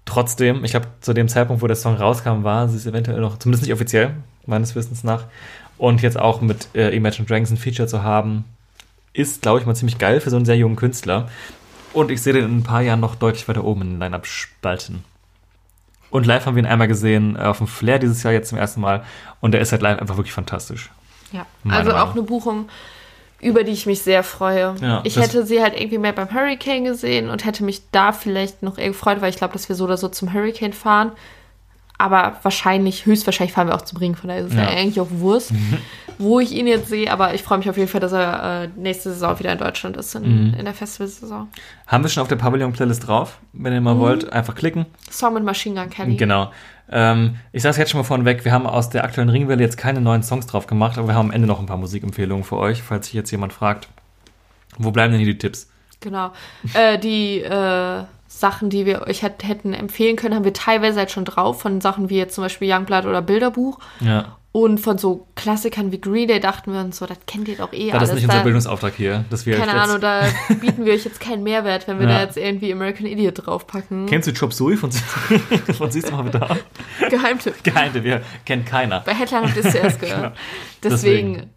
trotzdem, ich glaube, zu dem Zeitpunkt, wo der Song rauskam, war sie es eventuell noch, zumindest nicht offiziell, meines Wissens nach. Und jetzt auch mit äh, Imagine Dragons ein Feature zu haben, ist, glaube ich, mal ziemlich geil für so einen sehr jungen Künstler. Und ich sehe den in ein paar Jahren noch deutlich weiter oben in den Line-Up spalten. Und live haben wir ihn einmal gesehen, äh, auf dem Flair dieses Jahr jetzt zum ersten Mal. Und der ist halt live einfach wirklich fantastisch. Ja, Meine also auch Meinung. eine Buchung, über die ich mich sehr freue. Ja, ich hätte sie halt irgendwie mehr beim Hurricane gesehen und hätte mich da vielleicht noch eher gefreut, weil ich glaube, dass wir so oder so zum Hurricane fahren. Aber wahrscheinlich, höchstwahrscheinlich fahren wir auch zum Ring, von daher ist es Ja. ja. eigentlich auch Wurst, wo ich ihn jetzt sehe. Aber ich freue mich auf jeden Fall, dass er äh, nächste Saison wieder in Deutschland ist, in, Mhm. in der Festivalsaison. Haben wir schon auf der Pavillon-Playlist drauf? Wenn ihr mal Mhm. wollt, einfach klicken. Song mit Machine Gun Kelly. Genau. Ähm, ich sage es jetzt schon mal vorneweg, wir haben aus der aktuellen Ringwelle jetzt keine neuen Songs drauf gemacht, aber wir haben am Ende noch ein paar Musikempfehlungen für euch, falls sich jetzt jemand fragt. Wo bleiben denn hier die Tipps? Genau. äh, die äh, Sachen, die wir euch hätt, hätten empfehlen können, haben wir teilweise halt schon drauf, von Sachen wie jetzt zum Beispiel Youngblood oder Bilderbuch. Ja, Und von so Klassikern wie Green Day dachten wir uns so, das kennt ihr doch eh das alles. ist nicht unser Da- Bildungsauftrag hier, dass wir keine Ahnung, da bieten wir euch jetzt keinen Mehrwert, wenn wir Ja. da jetzt irgendwie American Idiot draufpacken. Kennst du Chop Suey von, *laughs* von Siehst du mal da? Geheimtipp. Geheimte, wir kennt keiner. Bei Headline habt ihr es zuerst *laughs* gehört. Genau. Deswegen. Deswegen,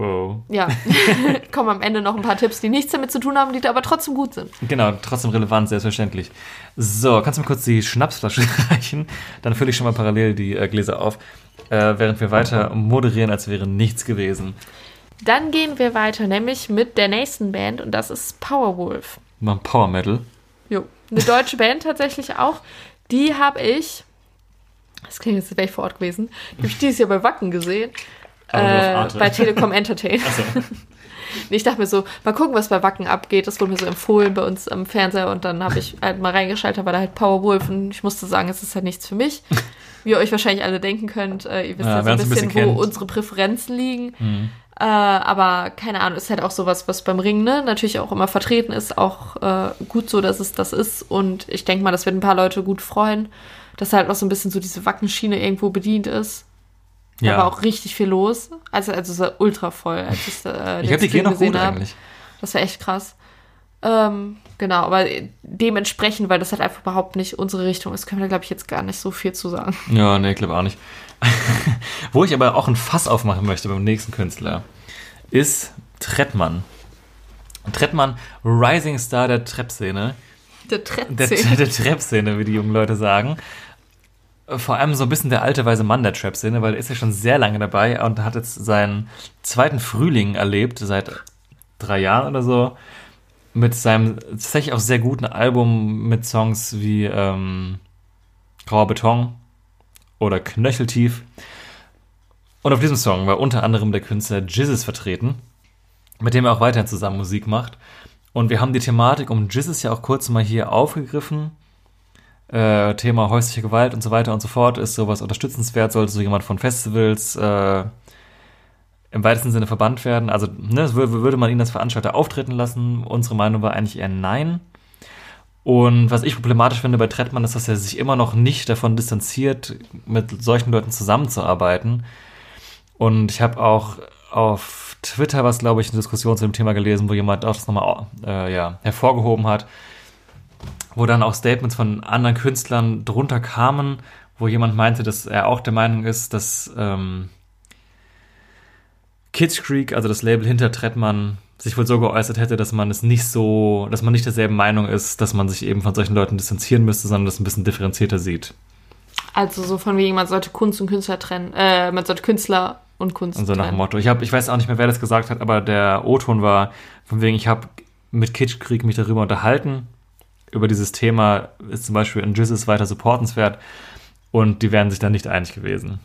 Wow. Ja, *laughs* *laughs* kommen am Ende noch ein paar Tipps, die nichts damit zu tun haben, die aber trotzdem gut sind. Genau, trotzdem relevant, selbstverständlich. So, kannst du mir kurz die Schnapsflasche *laughs* reichen? Dann fülle ich schon mal parallel die äh, Gläser auf, äh, während wir weiter moderieren, als wäre nichts gewesen. Dann gehen wir weiter, nämlich mit der nächsten Band und das ist Powerwolf. Mal Power Metal. Jo, eine deutsche Band tatsächlich auch. Die habe ich, das klingt jetzt, als wäre ich vor Ort gewesen, die habe ich dieses Jahr bei Wacken gesehen. Äh, bei Telekom Entertain. *laughs* *laughs* Nee, Ich dachte mir so, mal gucken, was bei Wacken abgeht. Das wurde mir so empfohlen bei uns am Fernseher und dann habe ich halt mal reingeschaltet, war da halt Powerwolf und ich musste sagen, es ist halt nichts für mich. *laughs* Wie ihr euch wahrscheinlich alle denken könnt, äh, ihr wisst Ja, ja, so ein uns ein bisschen, bisschen wo. Mhm. unsere Präferenzen liegen. Äh, aber keine Ahnung, ist halt auch sowas, was beim Ringen ne, natürlich auch immer vertreten ist. Auch äh, gut so, dass es das ist. Und ich denke mal, das wird ein paar Leute gut freuen, dass halt noch so ein bisschen so diese Wackenschiene irgendwo bedient ist. Da Ja. war auch richtig viel los. Also, also es war ultra voll, als ich, äh, ich glaube, die gehen noch gesehen gut hab. eigentlich. Das war echt krass. Ähm, genau, aber dementsprechend, weil das halt einfach überhaupt nicht unsere Richtung ist, können wir da, glaube ich, jetzt gar nicht so viel zu sagen. Ja, nee, ich glaube auch nicht. *laughs* Wo ich aber auch ein Fass aufmachen möchte beim nächsten Künstler, ist Trettmann. Trettmann, Rising Star der Trap-Szene. Der Der, Trend der Trap-Szene, wie die jungen Leute sagen. Vor allem so ein bisschen der alte weise Mann der Trap-Szene, weil er ist ja schon sehr lange dabei und hat jetzt seinen zweiten Frühling erlebt, seit drei Jahren oder so, mit seinem tatsächlich auch sehr guten Album mit Songs wie ähm, Grauer Beton oder Knöcheltief. Und auf diesem Song war unter anderem der Künstler Jizzes vertreten, mit dem er auch weiterhin zusammen Musik macht. Und wir haben die Thematik um Jizzes ja auch kurz mal hier aufgegriffen. Äh, Thema häusliche Gewalt und so weiter und so fort ist sowas unterstützenswert, sollte so jemand von Festivals äh, im weitesten Sinne verbannt werden. Also ne, wür- würde man ihn als Veranstalter auftreten lassen. Unsere Meinung war eigentlich eher nein. Und was ich problematisch finde bei Trettmann ist, dass er sich immer noch nicht davon distanziert, mit solchen Leuten zusammenzuarbeiten. Und ich habe auch auf Twitter was, glaube ich, eine Diskussion zu dem Thema gelesen, wo jemand auch das nochmal äh, ja, hervorgehoben hat, wo dann auch Statements von anderen Künstlern drunter kamen, wo jemand meinte, dass er auch der Meinung ist, dass ähm, Kids Creek, also das Label hinter Trettmann, sich wohl so geäußert hätte, dass man es nicht so, dass man nicht derselben Meinung ist, dass man sich eben von solchen Leuten distanzieren müsste, sondern das ein bisschen differenzierter sieht. Also so von wegen, man sollte Kunst und Künstler trennen. Äh, man sollte Künstler und Kunst Und so nach dem. Motto. Ich, hab, ich weiß auch nicht mehr, wer das gesagt hat, aber der O-Ton war von wegen, ich habe mit Kitschkrieg mich darüber unterhalten. Über dieses Thema ist zum Beispiel in Jizzes weiter supportenswert und die wären sich dann nicht einig gewesen.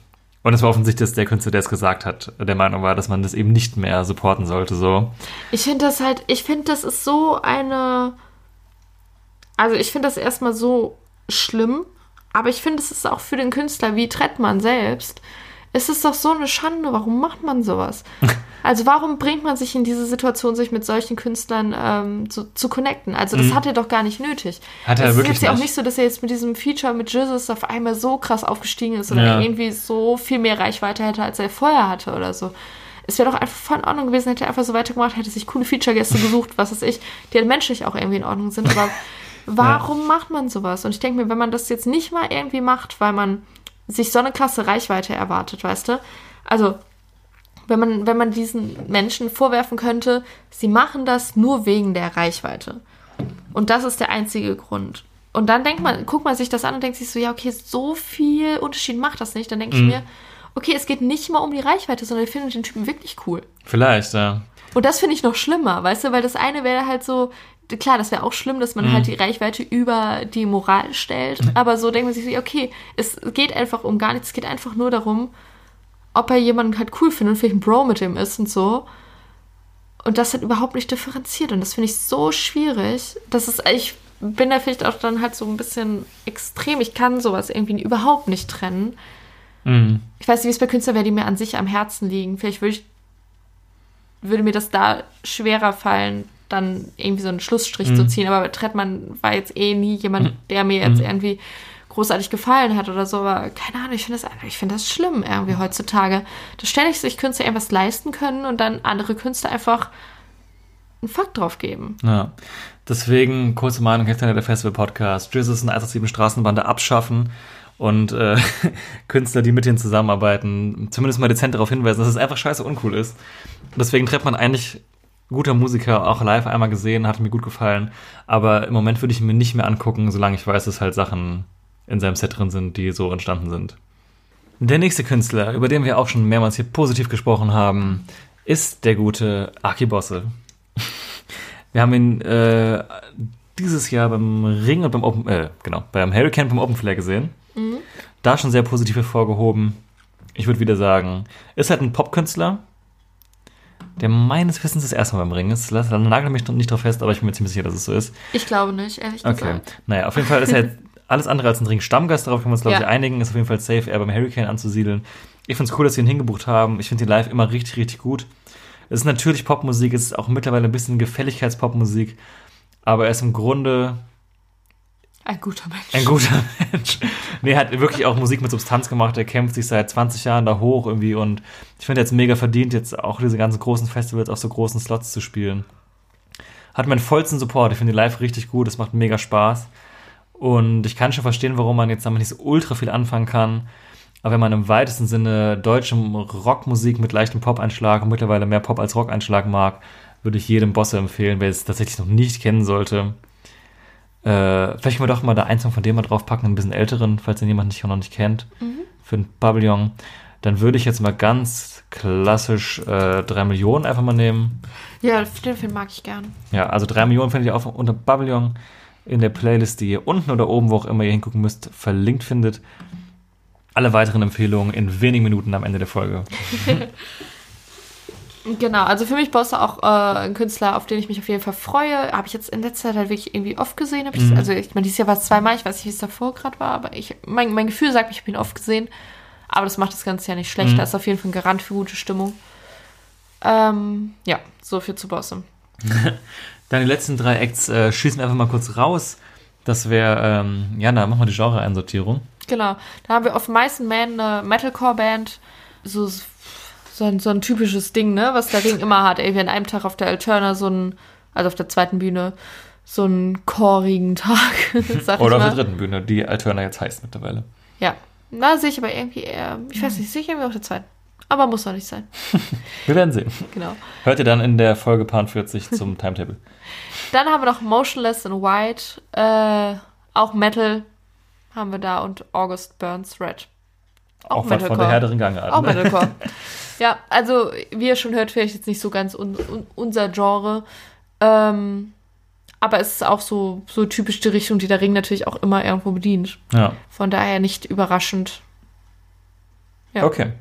Und es war offensichtlich, dass der Künstler, der es gesagt hat, der Meinung war, dass man das eben nicht mehr supporten sollte. So. Ich finde das halt, ich finde, das ist so eine. Also, ich finde das erstmal so schlimm, aber ich finde, es ist auch für den Künstler wie Trettmann selbst. Es ist doch so eine Schande. Warum macht man sowas? *laughs* Also, warum bringt man sich in diese Situation, sich mit solchen Künstlern ähm, zu, zu connecten? Also, das hat er doch gar nicht nötig. Mhm. Hat er es ist wirklich jetzt ja auch nicht. so, dass er jetzt mit diesem Feature mit Jesus auf einmal so krass aufgestiegen ist oder Ja. irgendwie so viel mehr Reichweite hätte, als er vorher hatte oder so. Es wäre doch einfach voll in Ordnung gewesen, hätte er einfach so weitergemacht, hätte sich coole Feature-Gäste gesucht, was weiß ich, die halt menschlich auch irgendwie in Ordnung sind. Aber *laughs* warum macht man sowas? Und ich denke mir, wenn man das jetzt nicht mal irgendwie macht, weil man sich so eine krasse Reichweite erwartet, weißt du? Also, wenn man, wenn man diesen Menschen vorwerfen könnte, sie machen das nur wegen der Reichweite. Und das ist der einzige Grund. Und dann denkt man, guckt man sich das an und denkt sich so, ja, okay, so viel Unterschied macht das nicht. Dann denke ich mir, okay, es geht nicht mal um die Reichweite, sondern ich finde den Typen wirklich cool. Vielleicht, ja. Und das finde ich noch schlimmer, weißt du, weil das eine wäre halt so, klar, das wäre auch schlimm, dass man halt die Reichweite über die Moral stellt, aber so denkt man sich okay, es geht einfach um gar nichts, es geht einfach nur darum, ob er jemanden halt cool findet und vielleicht ein Bro mit dem ist und so. Und das hat überhaupt nicht differenziert und das finde ich so schwierig, dass es, ich bin da vielleicht auch dann halt so ein bisschen extrem, ich kann sowas irgendwie überhaupt nicht trennen. Mhm. Ich weiß nicht, wie es bei Künstlern wäre, die mir an sich am Herzen liegen. Vielleicht würde ich, würde mir das da schwerer fallen, dann irgendwie so einen Schlussstrich Mhm. zu ziehen. Aber Trettmann war jetzt eh nie jemand, der mir jetzt Mhm. irgendwie großartig gefallen hat oder so. Aber keine Ahnung, ich finde das, ich finde das schlimm irgendwie heutzutage. Da ständig sich Künstler irgendwas leisten können und dann andere Künstler einfach einen Fakt drauf geben. Ja. Deswegen, kurze Meinung, Hefter der Festival Podcast. Jesus und 187 Straßenbande abschaffen und äh, *laughs* Künstler, die mit denen zusammenarbeiten, zumindest mal dezent darauf hinweisen, dass es einfach scheiße uncool ist. Deswegen trifft man eigentlich guter Musiker, auch live einmal gesehen, hat mir gut gefallen. Aber im Moment würde ich ihn mir nicht mehr angucken, solange ich weiß, dass halt Sachen in seinem Set drin sind, die so entstanden sind. Der nächste Künstler, über den wir auch schon mehrmals hier positiv gesprochen haben, ist der gute Aki Bosse. *laughs* Wir haben ihn äh, dieses Jahr beim Ring und beim Open, äh, genau, beim Hurricane beim Open Flair gesehen. Da schon sehr positiv hervorgehoben. Ich würde wieder sagen, ist halt ein Popkünstler, der meines Wissens das erste Mal beim Ring ist. Lass- Nagel mich nicht drauf fest, aber ich bin mir ziemlich sicher, dass es so ist. Ich glaube nicht, ehrlich Okay. gesagt. Naja, auf jeden Fall ist er jetzt alles andere als ein Ring-Stammgast. Darauf können wir uns, glaube Ja. ich, einigen. Ist auf jeden Fall safe, er beim Hurricane anzusiedeln. Ich finde es cool, dass sie ihn hingebucht haben. Ich finde ihn live immer richtig, richtig gut. Es ist natürlich Popmusik, es ist auch mittlerweile ein bisschen Gefälligkeitspopmusik. Aber er ist im Grunde Ein guter Mensch. ein guter *laughs* Mensch. Nee, hat wirklich auch Musik mit Substanz gemacht. Er kämpft sich seit 20 Jahren da hoch irgendwie und ich finde jetzt mega verdient, jetzt auch diese ganzen großen Festivals auf so großen Slots zu spielen. Hat meinen vollsten Support. Ich finde die live richtig gut. Es macht mega Spaß. Und ich kann schon verstehen, warum man jetzt damit nicht so ultra viel anfangen kann. Aber wenn man im weitesten Sinne deutsche Rockmusik mit leichtem Pop-Einschlag und mittlerweile mehr Pop als Rock-Einschlag mag, würde ich jedem Bosse empfehlen, wer es tatsächlich noch nicht kennen sollte. Äh, vielleicht können wir doch mal da einen Song von dem mal draufpacken, ein bisschen älteren, falls den jemand nicht, noch nicht kennt, für ein Pavillon. Dann würde ich jetzt mal ganz klassisch äh, 3 Millionen einfach mal nehmen. Ja, den Film mag ich gern. Ja, also 3 Millionen findet ihr auch unter Pavillon in der Playlist, die ihr unten oder oben, wo auch immer ihr hingucken müsst, verlinkt findet. Alle weiteren Empfehlungen in wenigen Minuten am Ende der Folge. *laughs* Genau, also für mich Bosse auch äh, ein Künstler, auf den ich mich auf jeden Fall freue. Habe ich jetzt in letzter Zeit halt wirklich irgendwie oft gesehen. Ich, Mhm. Also ich meine, dieses Jahr war es zweimal, ich weiß nicht, wie es davor gerade war, aber ich, mein, mein Gefühl sagt, ich habe ihn oft gesehen. Aber das macht das Ganze ja nicht schlecht. Mhm. Ist auf jeden Fall ein Garant für gute Stimmung. Ähm, ja, so viel zu Bosse. *laughs* Dann die letzten drei Acts äh, schießen wir einfach mal kurz raus. Das wäre, ähm, Jana, mach mal die Genre-Einsortierung. Genau, da haben wir auf and Man eine Metalcore-Band, so, so, ein, so ein typisches Ding, ne, was der Ring immer hat. Irgendwie an einem Tag auf der Alterna so ein, also auf der zweiten Bühne, so einen chorigen Tag, *laughs* sag Oder ich auf mal. der dritten Bühne, die Alterna jetzt heißt mittlerweile. Ja, da sehe ich aber irgendwie eher, ich weiß nicht, sehe ich irgendwie auf der zweiten. Aber muss doch nicht sein. *laughs* Wir werden sehen. Genau. Hört ihr dann in der Folge Part 40 zum *laughs* Timetable. Dann haben wir noch Motionless in White, äh, auch Metal haben wir da und August Burns Red. Auch, was von der der Ringe Auch Metalcore. *laughs* ja, also wie ihr schon hört, vielleicht jetzt nicht so ganz un, un, unser Genre. Ähm, aber es ist auch so, so typisch die Richtung, die der Ring natürlich auch immer irgendwo bedient. Ja. Von daher nicht überraschend. Ja. Okay.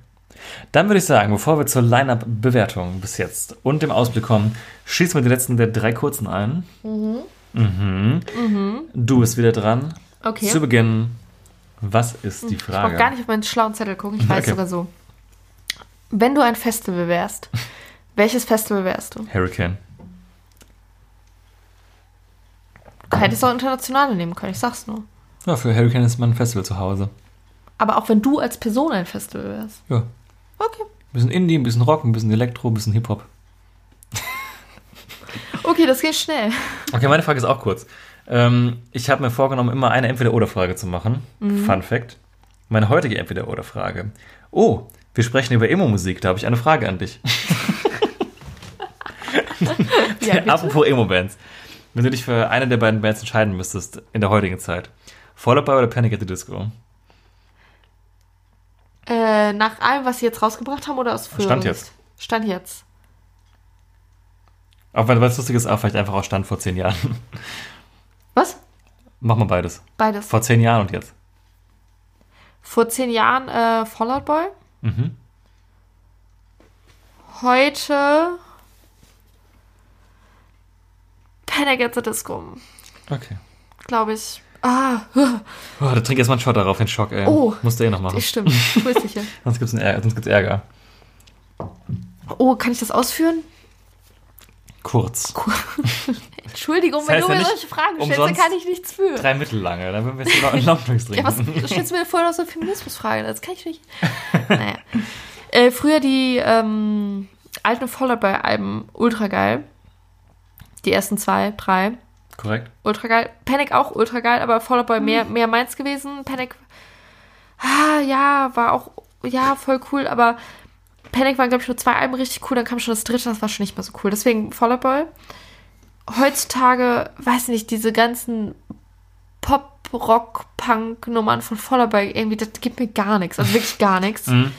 Dann würde ich sagen, bevor wir zur Line-Up-Bewertung bis jetzt und dem Ausblick kommen, schießen wir die letzten der drei kurzen ein. Mhm. Du bist wieder dran. Okay. Zu Beginn, was ist die Ich brauche Frage? gar nicht auf meinen schlauen Zettel gucken, ich weiß Okay. sogar so. Wenn du ein Festival wärst, *laughs* welches Festival wärst du? Hurricane. Du hättest auch internationale nehmen können, ich sag's nur. Ja, für Hurricane ist mein Festival zu Hause. Aber auch wenn du als Person ein Festival wärst. Ja. Okay. Ein bisschen Indie, ein bisschen Rock, ein bisschen Elektro, ein bisschen Hip-Hop. *laughs* Okay, das geht schnell. Okay, meine Frage ist auch kurz. Ähm, ich habe mir vorgenommen, immer eine Entweder-Oder-Frage zu machen. Mhm. Fun Fact. Meine heutige Entweder-Oder-Frage. Oh, wir sprechen über Emo-Musik. Da habe ich eine Frage an dich. *laughs* Ja. *laughs* Apropos Emo-Bands. Wenn du dich für eine der beiden Bands entscheiden müsstest in der heutigen Zeit. Fall Out Boy oder Panic at the Disco? Äh, nach allem, was sie jetzt rausgebracht haben oder aus früher? Stand jetzt. Stand jetzt. Auch wenn was lustig ist, auch vielleicht einfach aus Stand vor zehn Jahren. Was? Mach mal beides. Beides. Vor zehn Jahren und jetzt. Vor zehn Jahren äh, Fallout Boy. Mhm. Heute Panic at the Disco, Okay. glaube ich. Ah, Oh, da trink erstmal einen Shot darauf, den Schock, ey. Oh. Musst du eh noch machen. ich stimmt. Bist sicher. *laughs* Sonst gibt's, Ärger, sonst gibt's Ärger. Oh, kann ich das ausführen? Kurz. *laughs* Entschuldigung, Das wenn heißt du ja mir solche Fragen stellst, dann kann ich nichts für. Drei mittellange. Dann würden wir jetzt noch Longdrinks Ja, was trinken. stellst du mir vorher noch so eine Feminismusfrage? Das kann ich nicht. *laughs* naja. Äh, früher die ähm, alten Fallout Boy Alben ultra geil. Die ersten zwei, drei. Korrekt. Ultra geil. Panic auch ultra geil, aber Fallout Boy mehr, mehr meins gewesen. Panic ah, ja, war auch, ja, voll cool, aber Panic waren, glaube ich, nur zwei Alben richtig cool, dann kam schon das dritte, das war schon nicht mehr so cool. Deswegen Fall Out Boy. Heutzutage, weiß nicht, diese ganzen Pop, Rock, Punk-Nummern von Boy, irgendwie, das gibt mir gar nichts, also wirklich gar nichts. Mhm.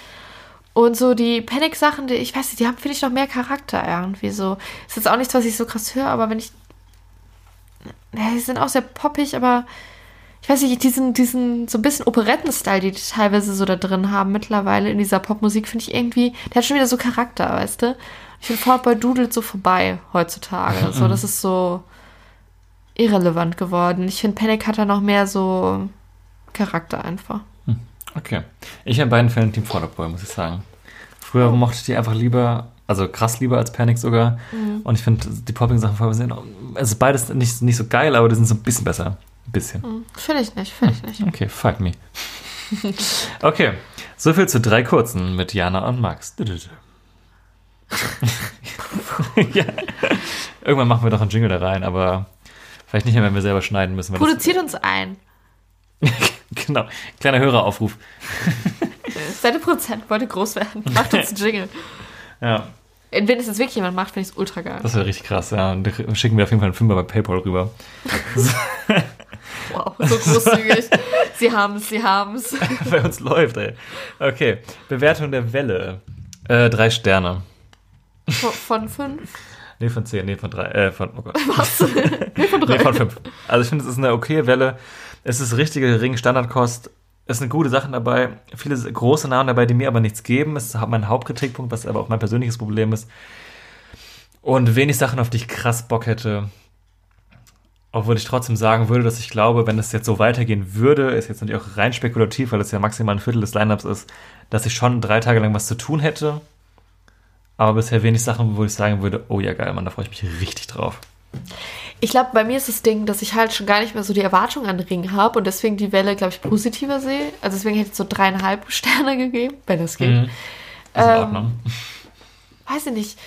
Und so die Panic-Sachen, die, ich weiß nicht, die haben, finde ich, noch mehr Charakter irgendwie so. Ist jetzt auch nichts, was ich so krass höre, aber wenn ich. Ja, die sind auch sehr poppig, aber ich weiß nicht, diesen, diesen so ein bisschen Operetten-Style, die die teilweise so da drin haben mittlerweile in dieser Popmusik, finde ich irgendwie, der hat schon wieder so Charakter, weißt du? Ich finde, Boy dudelt so vorbei heutzutage. So, das ist so irrelevant geworden. Ich finde, Panic hat da noch mehr so Charakter einfach. Okay. Ich in beiden Fällen Team Fall Out Boy, muss ich sagen. Früher mochte ich die einfach lieber, also krass lieber als Panic sogar. Und ich finde, die Popping-Sachen von sind, also beides nicht, nicht so geil, aber die sind so ein bisschen besser. Ein bisschen. Finde ich nicht, finde ich nicht. Okay, fuck me. *laughs* Okay, so viel zu drei kurzen mit Jana und Max. *laughs* ja. Irgendwann machen wir doch einen Jingle da rein, aber vielleicht nicht mehr, wenn wir selber schneiden müssen. Produziert uns ein. *laughs* genau, kleiner Höreraufruf. *laughs* Seine Prozent wollte groß werden. Macht uns einen Jingle. Ja, Wenn es jetzt wirklich jemand macht, finde ich es ultra geil. das wäre richtig krass. Ja, und schicken wir auf jeden Fall einen Fünfer bei PayPal rüber. Wow, so großzügig. sie haben es, sie haben es. Bei uns läuft, ey. Okay, Bewertung der Welle. Äh, drei Sterne. Von, von fünf? Nee, von zehn, nee, von drei, äh, von, oh Gott. Was? *laughs* nee, von drei. Nee, von fünf. Also ich finde, es ist eine okaye Welle. Es ist richtige Ring-Standardkost. Es sind gute Sachen dabei. Viele große Namen dabei, die mir aber nichts geben. Es ist mein Hauptkritikpunkt, was aber auch mein persönliches Problem ist. Und wenig Sachen, auf die ich krass Bock hätte. Obwohl ich trotzdem sagen würde, dass ich glaube, wenn es jetzt so weitergehen würde, ist jetzt natürlich auch rein spekulativ, weil es ja maximal ein Viertel des Lineups ist, dass ich schon drei Tage lang was zu tun hätte. Aber bisher wenig Sachen, wo ich sagen würde, oh ja geil, Mann, da freue ich mich richtig drauf. Ich glaube, bei mir ist das Ding, dass ich halt schon gar nicht mehr so die Erwartung an den Ring habe und deswegen die Welle, glaube ich, positiver sehe. Also deswegen hätte ich so dreieinhalb *laughs* Sterne gegeben, wenn das geht. Mhm. In Ähm, Ordnung. Weiß ich nicht.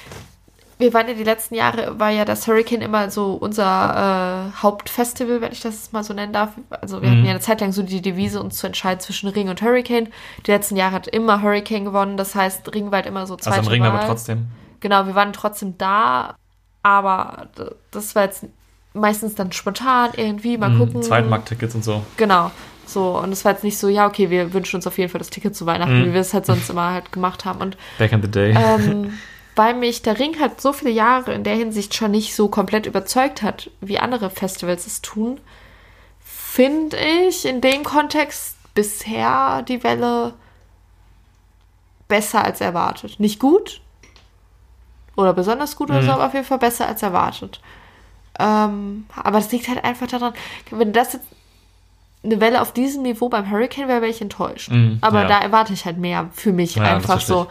Wir waren ja die letzten Jahre, war ja das Hurricane immer so unser äh, Hauptfestival, wenn ich das mal so nennen darf. Also wir Mhm. hatten ja eine Zeit lang so die Devise, uns zu entscheiden zwischen Ring und Hurricane. Die letzten Jahre hat immer Hurricane gewonnen, das heißt, Ring war halt immer so zweite Also im Ring aber Wahl. trotzdem. Genau, wir waren trotzdem da, aber das war jetzt meistens dann spontan irgendwie, mal gucken. Zweitmarkttickets und so. Genau. So, und es war jetzt nicht so, ja, okay, wir wünschen uns auf jeden Fall das Ticket zu Weihnachten, Mhm. wie wir es halt sonst immer halt gemacht haben. Und Back in the day. ähm, *laughs* weil mich der Ring halt so viele Jahre in der Hinsicht schon nicht so komplett überzeugt hat, wie andere Festivals es tun, finde ich in dem Kontext bisher die Welle besser als erwartet. Nicht gut oder besonders gut oder so, aber auf jeden Fall besser als erwartet. Ähm, aber das liegt halt einfach daran, wenn das jetzt eine Welle auf diesem Niveau beim Hurricane wäre, wäre ich enttäuscht. Mhm, aber ja. da erwarte ich halt mehr für mich Ja, einfach so.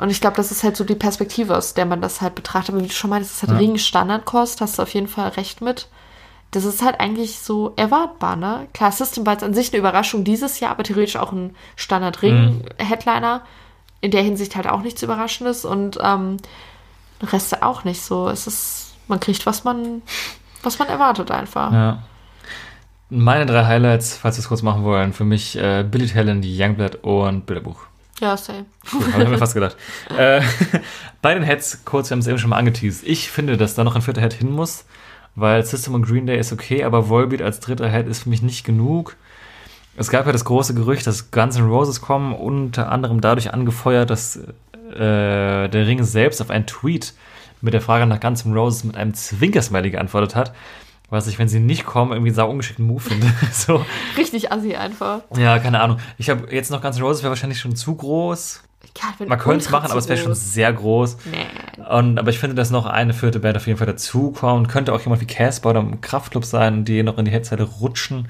Und ich glaube, das ist halt so die Perspektive, aus der man das halt betrachtet. Aber wie du schon meinst, das ist halt Ja. Ring Standardkost, hast du auf jeden Fall recht mit. Das ist halt eigentlich so erwartbar, ne? Klar, System war jetzt an sich eine Überraschung dieses Jahr, aber theoretisch auch ein Mhm. Standard-Ring-Headliner. In der Hinsicht halt auch nichts Überraschendes und ähm, der Rest auch nicht so. Es ist, man kriegt, was man, was man erwartet einfach. Ja. Meine drei Highlights, falls wir es kurz machen wollen, für mich äh, Billy Talent, Youngblood und Bilderbuch. Ja, same. Cool, Habe ich mir fast gedacht. *laughs* äh, *laughs* bei den Heads, kurz, wir haben es eben schon mal angeteased. Ich finde, dass da noch ein vierter Head hin muss, weil System und Green Day ist okay, aber Volbeat als dritter Head ist für mich nicht genug. Es gab ja das große Gerücht, dass Guns N' Roses kommen, unter anderem dadurch angefeuert, dass äh, der Ring selbst auf einen Tweet mit der Frage nach Guns N' Roses mit einem Zwinkersmiley geantwortet hat. Was ich, wenn sie nicht kommen, irgendwie einen sau ungeschickten Move finde. *laughs* so. Richtig assi einfach. Ja, keine Ahnung. Ich habe jetzt noch N' Roses wäre wahrscheinlich schon zu groß. Ja, Man könnte es machen, aber es wäre schon sehr groß. Nee. Und, aber ich finde, dass noch eine vierte Band auf jeden Fall dazukommt. Könnte auch jemand wie Casper oder im Kraftclub sein, die noch in die Headseite rutschen.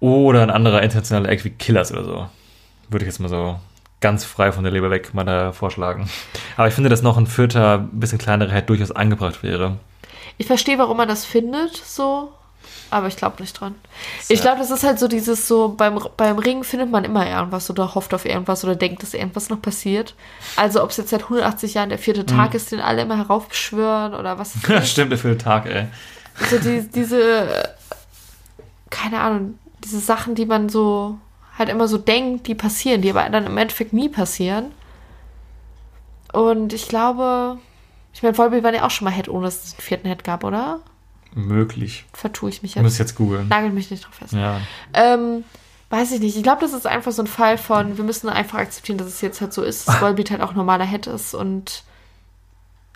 Oder ein anderer internationaler Act wie Killers oder so. Würde ich jetzt mal so ganz frei von der Leber weg mal da vorschlagen. Aber ich finde, dass noch ein vierter, bisschen kleinerer Head durchaus angebracht wäre. Ich verstehe, warum man das findet, so. Aber ich glaube nicht dran. Ich glaube, das ist halt so dieses so, beim, beim Ring findet man immer irgendwas oder hofft auf irgendwas oder denkt, dass irgendwas noch passiert. Also ob es jetzt seit 180 Jahren der vierte Tag ist, den alle immer heraufbeschwören oder was *laughs* das? Stimmt, der für den Tag, ey. so die, diese, keine Ahnung, diese Sachen, die man so halt immer so denkt, die passieren, die aber dann im Endeffekt nie passieren. Und ich glaube, ich meine, Volbeat war ja auch schon mal Head, ohne dass es einen vierten Head gab, oder? Möglich. Vertue ich mich Ich muss jetzt. jetzt googeln. Nagel mich nicht drauf fest. Ja. Ähm, weiß ich nicht. Ich glaube, das ist einfach so ein Fall von, wir müssen einfach akzeptieren, dass es jetzt halt so ist, dass *laughs* Volbeat halt auch normaler Head ist und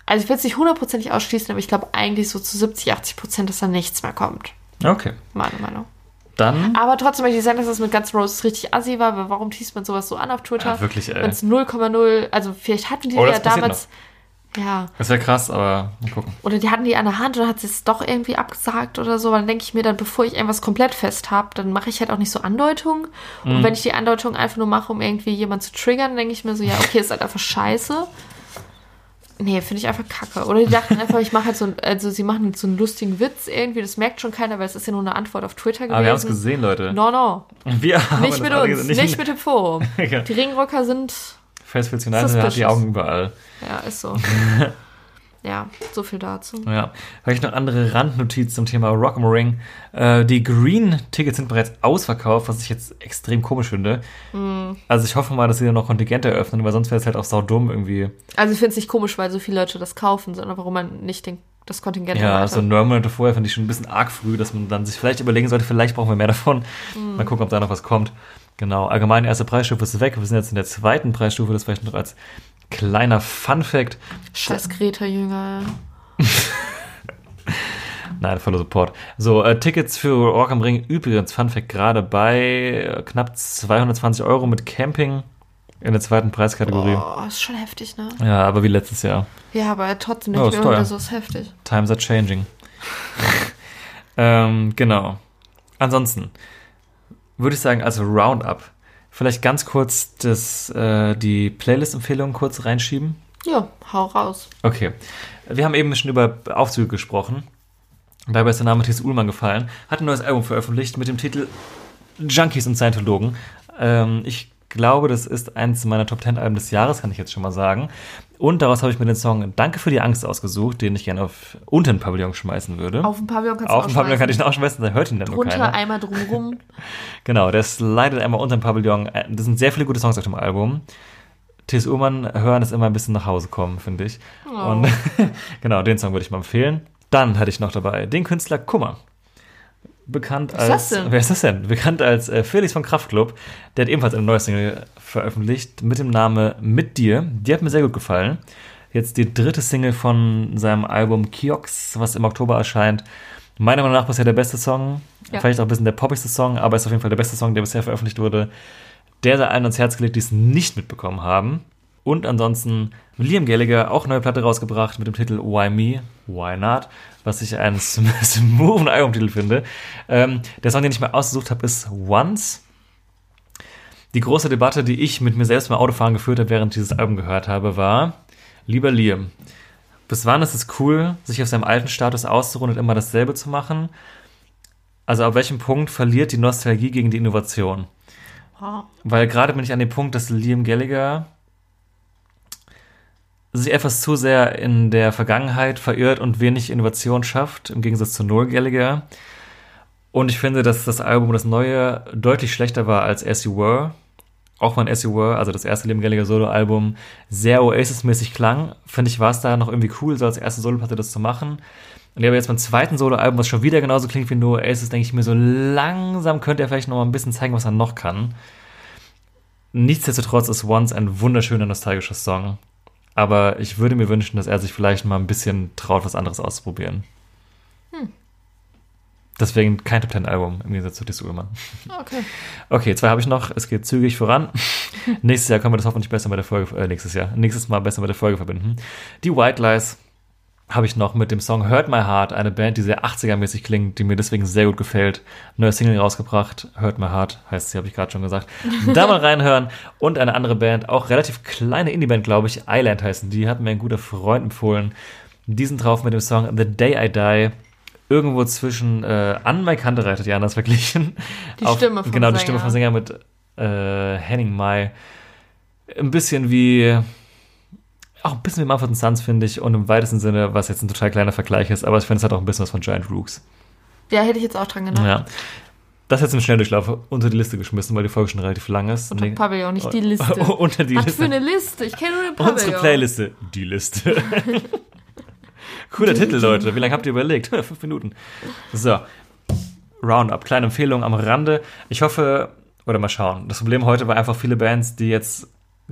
also ich will es nicht hundertprozentig ausschließen, aber ich glaube eigentlich so zu 70, 80 Prozent, dass da nichts mehr kommt. Okay. Meine Meinung. Dann. Aber trotzdem möchte ich sagen, dass das mit Guns N' Roses richtig assi war, weil warum teast man sowas so an auf Twitter? Ja, wirklich, ey. Wenn es 0,0, also vielleicht hatten die Oh, ja damals, ja, Das wäre krass, aber mal gucken. oder die hatten die an der Hand oder hat sie es doch irgendwie abgesagt oder so, dann denke ich mir dann, bevor ich irgendwas komplett fest habe, dann mache ich halt auch nicht so Andeutungen. Und Mhm. wenn ich die Andeutung einfach nur mache, um irgendwie jemanden zu triggern, denke ich mir so, ja, okay, ist halt einfach scheiße. Nee, finde ich einfach kacke. Oder die dachten einfach, ich mache halt so, also sie machen jetzt so einen lustigen Witz irgendwie, das merkt schon keiner, weil es ist ja nur eine Antwort auf Twitter gewesen. Aber wir haben es gesehen, Leute. No, no. Wir haben Nicht mit uns, gesehen. nicht, mit dem Forum. *laughs* Die Ringrocker sind, Festivals United hat die Suspicious. Augen überall. ja, ist so. *laughs* ja, so viel dazu. Ja. Habe ich noch andere Randnotiz zum Thema Rock am Ring. Äh, die Green-Tickets sind bereits ausverkauft, was ich jetzt extrem komisch finde. Mm. Also ich hoffe mal, dass sie dann noch Kontingente eröffnen, weil sonst wäre es halt auch saudumm irgendwie. Also ich finde es nicht komisch, weil so viele Leute das kaufen, sondern warum man nicht den, das Kontingent Ja, erweitert. so neun Monate vorher fand ich schon ein bisschen arg früh, dass man dann sich vielleicht überlegen sollte, vielleicht brauchen wir mehr davon. Mm. Mal gucken, ob da noch was kommt. Genau, allgemein erste Preisstufe ist weg. Wir sind jetzt in der zweiten Preisstufe, das vielleicht noch als kleiner Fun-Fact. Scheiß Greta-Jünger. *laughs* Nein, voller Support. So, äh, Tickets für Rock am Ring übrigens, Fun Fact, gerade bei äh, knapp 220 Euro mit Camping in der zweiten Preiskategorie. Oh, ist schon heftig, ne? Ja, aber wie letztes Jahr. Ja, aber trotzdem Oh, nicht ist mehr oder so ist heftig. Times are changing. *laughs* ähm, genau. Ansonsten würde ich sagen, also Roundup. Vielleicht ganz kurz das, äh, die Playlist-Empfehlung kurz reinschieben. Ja, hau raus. Okay. Wir haben eben schon über Aufzüge gesprochen. Dabei ist der Name Thies Ullmann gefallen. Hat ein neues Album veröffentlicht mit dem Titel Junkies und Scientologen. Ähm, ich glaube, das ist eins meiner Top 10 Alben des Jahres, kann ich jetzt schon mal sagen. Und daraus habe ich mir den Song Danke für die Angst ausgesucht, den ich gerne auf unter den Pavillon schmeißen würde. Auf dem Pavillon kannst du Auf dem Pavillon kann ich ihn auch schmeißen, da hört ihn dann nur Drunter keiner. einmal drumrum. *laughs* Genau, der slidet einmal unter dem Pavillon. Das sind sehr viele gute Songs auf dem Album. T.S. Ullmann hören ist immer ein bisschen nach Hause kommen, finde ich. Oh. Und *laughs* genau, den Song würde ich mal empfehlen. Dann hatte ich noch dabei den Künstler Kummer. Bekannt als. denn? Wer ist das denn? Bekannt als äh, Felix von Kraftklub. Der hat ebenfalls eine neue Single veröffentlicht mit dem Namen Mit dir. Die hat mir sehr gut gefallen. Jetzt die dritte Single von seinem Album Kiox, was im Oktober erscheint. Meiner Meinung nach bisher der beste Song. Ja. Vielleicht auch ein bisschen der poppigste Song, aber ist auf jeden Fall der beste Song, der bisher veröffentlicht wurde. Der sei allen ans Herz gelegt, die es nicht mitbekommen haben. Und ansonsten Liam Gallagher auch neue Platte rausgebracht mit dem Titel Why Me, Why Not, was ich einen sm- *laughs* smoothen Albumtitel finde. Ähm, der Song, den ich mir ausgesucht habe, ist Once. Die große Debatte, die ich mit mir selbst beim Autofahren geführt habe, während ich dieses Album gehört habe, war, lieber Liam, bis wann ist es cool, sich auf seinem alten Status auszuruhen und immer dasselbe zu machen? Also ab welchem Punkt verliert die Nostalgie gegen die Innovation? Oh. Weil gerade bin ich an dem Punkt, dass Liam Gallagher sich etwas zu sehr in der Vergangenheit verirrt und wenig Innovation schafft, im Gegensatz zu Noel Gallagher. Und ich finde, dass das Album, das neue, deutlich schlechter war als As You Were. Auch wenn As You Were, also das erste Liam Gallagher Solo-Album, sehr Oasis-mäßig klang. Finde ich, war es da noch irgendwie cool, so als erste Soloplatte das zu machen. Und ja, aber jetzt beim zweiten Solo-Album, was schon wieder genauso klingt wie nur Oasis, denke ich mir so, langsam könnte er vielleicht noch mal ein bisschen zeigen, was er noch kann. Nichtsdestotrotz ist Once ein wunderschöner, nostalgischer Song. Aber ich würde mir wünschen, dass er sich vielleicht mal ein bisschen traut, was anderes auszuprobieren. Deswegen kein Top Ten Album im Gegensatz zu Dis Ullmann. Okay. Okay, zwei habe ich noch. Es geht zügig voran. *laughs* nächstes Jahr können wir das hoffentlich besser mit der Folge, äh, nächstes Jahr, nächstes Mal besser mit der Folge verbinden. Die White Lies habe ich noch mit dem Song Hurt My Heart, eine Band, die sehr 80er-mäßig klingt, die mir deswegen sehr gut gefällt. Neue Single rausgebracht, Hurt My Heart heißt sie, habe ich gerade schon gesagt. *laughs* Da mal reinhören. Und eine andere Band, auch relativ kleine Indie-Band, glaube ich, Island heißen die, hat mir ein guter Freund empfohlen. Die sind drauf mit dem Song The Day I Die. Irgendwo zwischen äh, An Mike Hunter hat Janas verglichen. Die Stimme vom Genau, die Sänger. Stimme vom Sänger mit äh, Henning Mai. Ein bisschen wie auch ein bisschen wie Mumford Sons, finde ich, und im weitesten Sinne, was jetzt ein total kleiner Vergleich ist, aber ich finde, es hat auch ein bisschen was von Giant Rooks. Ja, hätte ich jetzt auch dran gedacht. Ja. Das jetzt im Schnelldurchlauf unter die Liste geschmissen, weil die Folge schon relativ lang ist. Unter Nee. Pavillon, nicht die Liste. *laughs* unter die Was Liste. für eine Liste? Ich kenne nur den Pavillon. Unsere Playliste. Die Liste. *laughs* Cooler Titel, Leute. Wie lange habt ihr überlegt? *laughs* Fünf Minuten. So. Roundup. Kleine Empfehlung am Rande. Ich hoffe, oder mal schauen. Das Problem heute war einfach viele Bands, die jetzt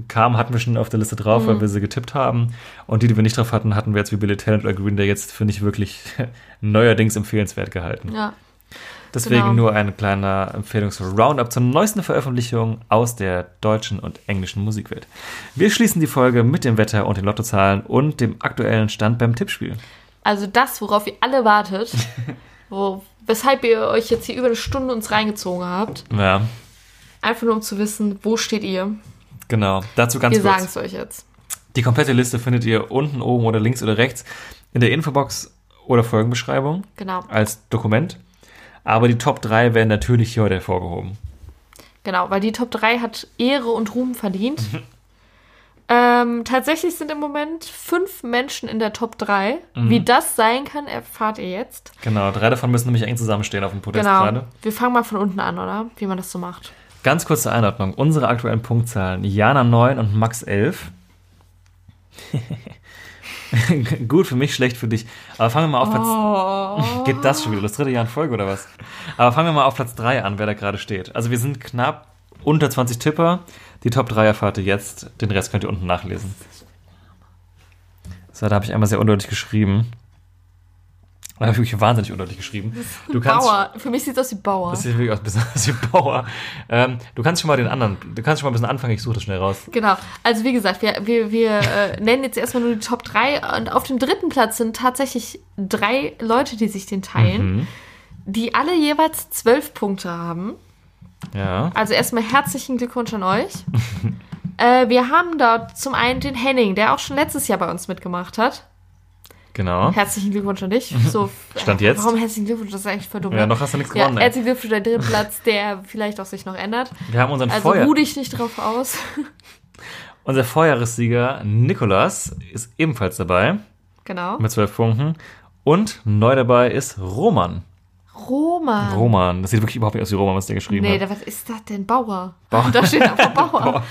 kamen, hatten wir schon auf der Liste drauf, Mhm. weil wir sie getippt haben. Und die, die wir nicht drauf hatten, hatten wir jetzt wie Billy Talent oder Green Day jetzt für nicht wirklich *laughs* neuerdings empfehlenswert gehalten. Ja. Deswegen Genau. nur ein kleiner Empfehlungs-Roundup zur neuesten Veröffentlichung aus der deutschen und englischen Musikwelt. Wir schließen die Folge mit dem Wetter und den Lottozahlen und dem aktuellen Stand beim Tippspiel. Also das, worauf ihr alle wartet, *laughs* wo, weshalb ihr euch jetzt hier über eine Stunde uns reingezogen habt, Ja, einfach nur um zu wissen, wo steht ihr. Genau. Dazu ganz Wir sagen kurz. es euch jetzt. Die komplette Liste findet ihr unten, oben oder links oder rechts in der Infobox oder Folgenbeschreibung Genau, als Dokument. Aber die Top 3 werden natürlich hier heute hervorgehoben. genau, weil die Top 3 hat Ehre und Ruhm verdient. Mhm. ähm, tatsächlich sind im Moment fünf Menschen in der Top 3. Mhm. Wie das sein kann, erfahrt ihr jetzt. Genau, drei davon müssen nämlich eng zusammenstehen auf dem Podest Genau. gerade. Wir fangen mal von unten an, oder? Wie man das so macht. Ganz kurze Einordnung. Unsere aktuellen Punktzahlen. Jana 9 und Max 11. *laughs* Gut für mich, schlecht für dich. Aber fangen wir mal auf Platz... Oh. Geht das schon wieder? Das dritte Jahr in Folge oder was? Aber fangen wir mal auf Platz 3 an, wer da gerade steht. Also wir sind knapp unter 20 Tipper. Die Top 3 erfahrt ihr jetzt. Den Rest könnt ihr unten nachlesen. So, da habe ich einmal sehr undeutlich geschrieben. Da habe ich wirklich wahnsinnig undeutlich geschrieben. Du kannst, Bauer. Für mich sieht es aus wie Bauer. das sieht wirklich aus aus wie Bauer. Ähm, du kannst schon mal den anderen, du kannst schon mal ein bisschen anfangen, ich suche das schnell raus. Genau, also wie gesagt, wir, wir, wir äh, nennen jetzt erstmal nur die Top 3 und auf dem dritten Platz sind tatsächlich drei Leute, die sich den teilen, Mhm. die alle jeweils zwölf Punkte haben. Ja. Also erstmal herzlichen Glückwunsch an euch. *laughs* äh, wir haben dort zum einen den Henning, der auch schon letztes Jahr bei uns mitgemacht hat. Genau. Herzlichen Glückwunsch an dich. *laughs* So, Stand jetzt? Warum herzlichen Glückwunsch? Das ist eigentlich voll dumm. Ja, ne? noch hast du nichts ja, gewonnen. ey. herzlichen Glückwunsch für deinen dritten Platz, der vielleicht auch sich noch ändert. Wir haben unseren, Also Vorjahr, ruh dich nicht drauf aus. *laughs* unser Vorjahressieger Nikolas ist ebenfalls dabei genau. mit zwölf Punkten. Und neu dabei ist Roman. Roman. Roman. Das sieht wirklich überhaupt nicht aus wie Roman, was der geschrieben Nee, hat. da, was ist das denn? Bauer. Da steht einfach *laughs* Bauer.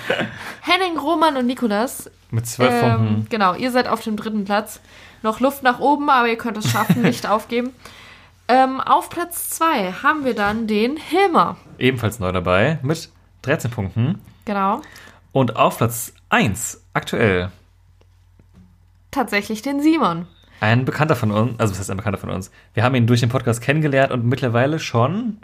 Henning, Roman und Nikolas. Mit zwölf Ähm, Punkten. genau, ihr seid auf dem dritten Platz. Noch Luft nach oben, aber ihr könnt es schaffen, *laughs* nicht aufgeben. Ähm, auf Platz zwei haben wir dann den Hilmer. Ebenfalls neu dabei mit 13 Punkten. Genau. Und auf Platz 1 aktuell Tatsächlich den Simon. ein Bekannter von uns, also was heißt ein Bekannter von uns? Wir haben ihn durch den Podcast kennengelernt und mittlerweile schon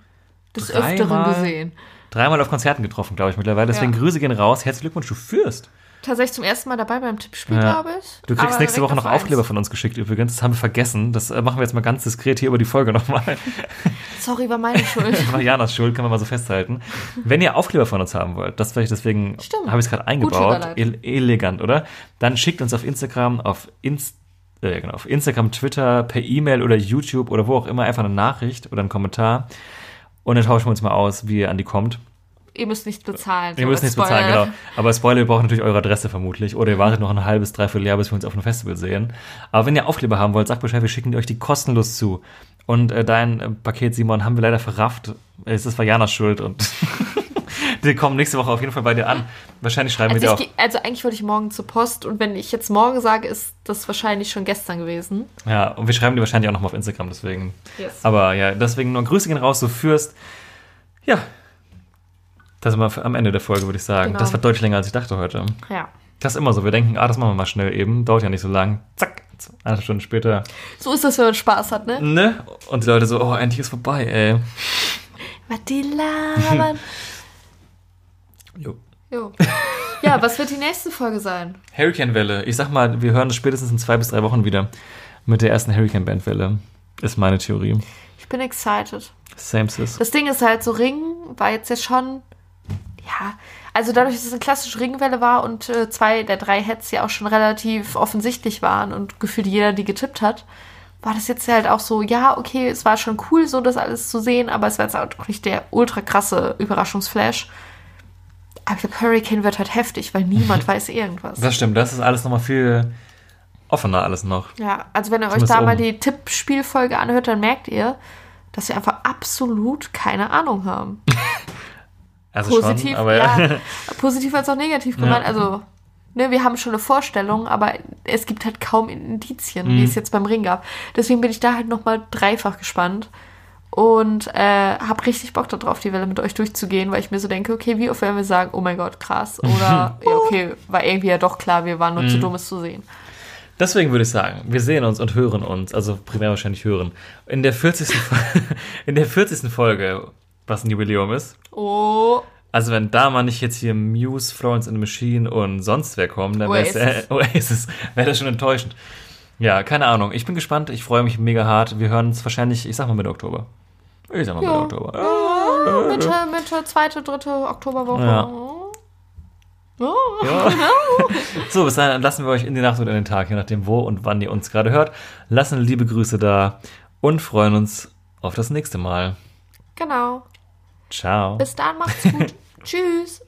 Des Dreimal? Öfteren gesehen. dreimal auf Konzerten getroffen, glaube ich, mittlerweile. Deswegen Ja. Grüße gehen raus. Herzlichen Glückwunsch, du führst. Tatsächlich zum ersten Mal dabei beim Tippspiel, Ja. glaube ich. Du kriegst Aber nächste Woche noch auf. Aufkleber von uns geschickt übrigens. Das haben wir vergessen. Das äh, machen wir jetzt mal ganz diskret hier über die Folge nochmal. *laughs* Sorry, war meine Schuld. *laughs* War Janas Schuld, kann man mal so festhalten. Wenn ihr Aufkleber von uns haben wollt, das vielleicht deswegen habe ich es gerade eingebaut. E elegant, oder? Dann schickt uns auf Instagram, auf Inst äh, genau, auf Instagram, Twitter, per E-Mail oder YouTube oder wo auch immer einfach eine Nachricht oder einen Kommentar. Und dann tauschen wir uns mal aus, wie ihr an die kommt. Ihr müsst nichts bezahlen. Ihr so müsst als nichts bezahlen, genau. Aber Spoiler, wir brauchen natürlich eure Adresse vermutlich. Oder ihr wartet noch ein halbes, dreiviertel Jahr, bis wir uns auf einem Festival sehen. Aber wenn ihr Aufkleber haben wollt, sagt Bescheid, wir schicken euch die kostenlos zu. Und äh, dein äh, Paket, Simon, haben wir leider verrafft. Es ist Janas Schuld und *laughs* die kommen nächste Woche auf jeden Fall bei dir an. Wahrscheinlich schreiben wir Also, dir ich, auch. geh- also eigentlich wollte ich morgen zur Post und wenn ich jetzt morgen sage, ist das wahrscheinlich schon gestern gewesen. Ja, und wir schreiben dir wahrscheinlich auch nochmal auf Instagram, deswegen. Yes. Aber ja, deswegen nur Grüße gehen raus, du führst. Ja. Das sind wir am Ende der Folge, würde ich sagen. Genau. Das war deutlich länger, als ich dachte heute. Ja. Das ist immer so. Wir denken, ah, das machen wir mal schnell eben. Dauert ja nicht so lang. Zack. Eine Stunde später. So ist das, wenn man Spaß hat, ne? Ne? Und die Leute so, oh, endlich ist vorbei, ey. Was die labern. *laughs* Jo. jo. Ja, was wird die nächste Folge sein? Hurricane-Welle. Ich sag mal, wir hören es spätestens in zwei bis drei Wochen wieder. Mit der ersten Hurricane-Bandwelle. Ist meine Theorie. Ich bin excited. Same sis. Das Ding ist halt so, Ring war jetzt ja schon, ja, also dadurch, dass es eine klassische Ringwelle war und äh, zwei der drei Heads ja auch schon relativ offensichtlich waren und gefühlt jeder die getippt hat, war das jetzt halt auch so, ja, okay, es war schon cool, so das alles zu sehen, aber es war jetzt auch nicht der ultra krasse Überraschungsflash. Aber ich glaube, Hurricane wird halt heftig, weil niemand *laughs* weiß irgendwas. Das stimmt, das ist alles nochmal viel offener alles noch. Ja, also wenn ihr euch da mal oben. die Tippspielfolge anhört, dann merkt ihr, dass wir einfach absolut keine Ahnung haben. *laughs* Also Positiv, schon, aber ja. *laughs* Positiv als auch negativ gemeint. Also, ne, wir haben schon eine Vorstellung, aber es gibt halt kaum Indizien, Mhm. wie es jetzt beim Ring gab. Deswegen bin ich da halt nochmal dreifach gespannt. Und äh, habe richtig Bock darauf, die Welle mit euch durchzugehen, weil ich mir so denke, okay, wie oft werden wir sagen, oh mein Gott, krass. *laughs* Oder, ja, okay, war irgendwie ja doch klar, wir waren nur Mhm. zu dumm, es zu sehen. Deswegen würde ich sagen, wir sehen uns und hören uns, also primär wahrscheinlich hören, in der 40. Fo- *laughs* in der 40. Folge, was ein Jubiläum ist. Oh, Also wenn da mal nicht jetzt hier Muse, Florence and the Machine und sonst wer kommen, dann wäre es Oasis. äh, Oasis, wäre das schon enttäuschend. Ja, keine Ahnung. Ich bin gespannt. Ich freue mich mega hart. Wir hören uns wahrscheinlich, ich sag mal Mitte Oktober. Ich sag mal Ja. Mitte Oktober. Mitte, Mitte, zweite, dritte Oktoberwoche. Ja. Oh. Ja. *laughs* so, bis dahin lassen wir euch in die Nacht oder in den Tag, je nachdem wo und wann ihr uns gerade hört. Lassen liebe Grüße da und freuen uns auf das nächste Mal. Genau. Ciao. Bis dann, macht's gut. *laughs* Tschüss.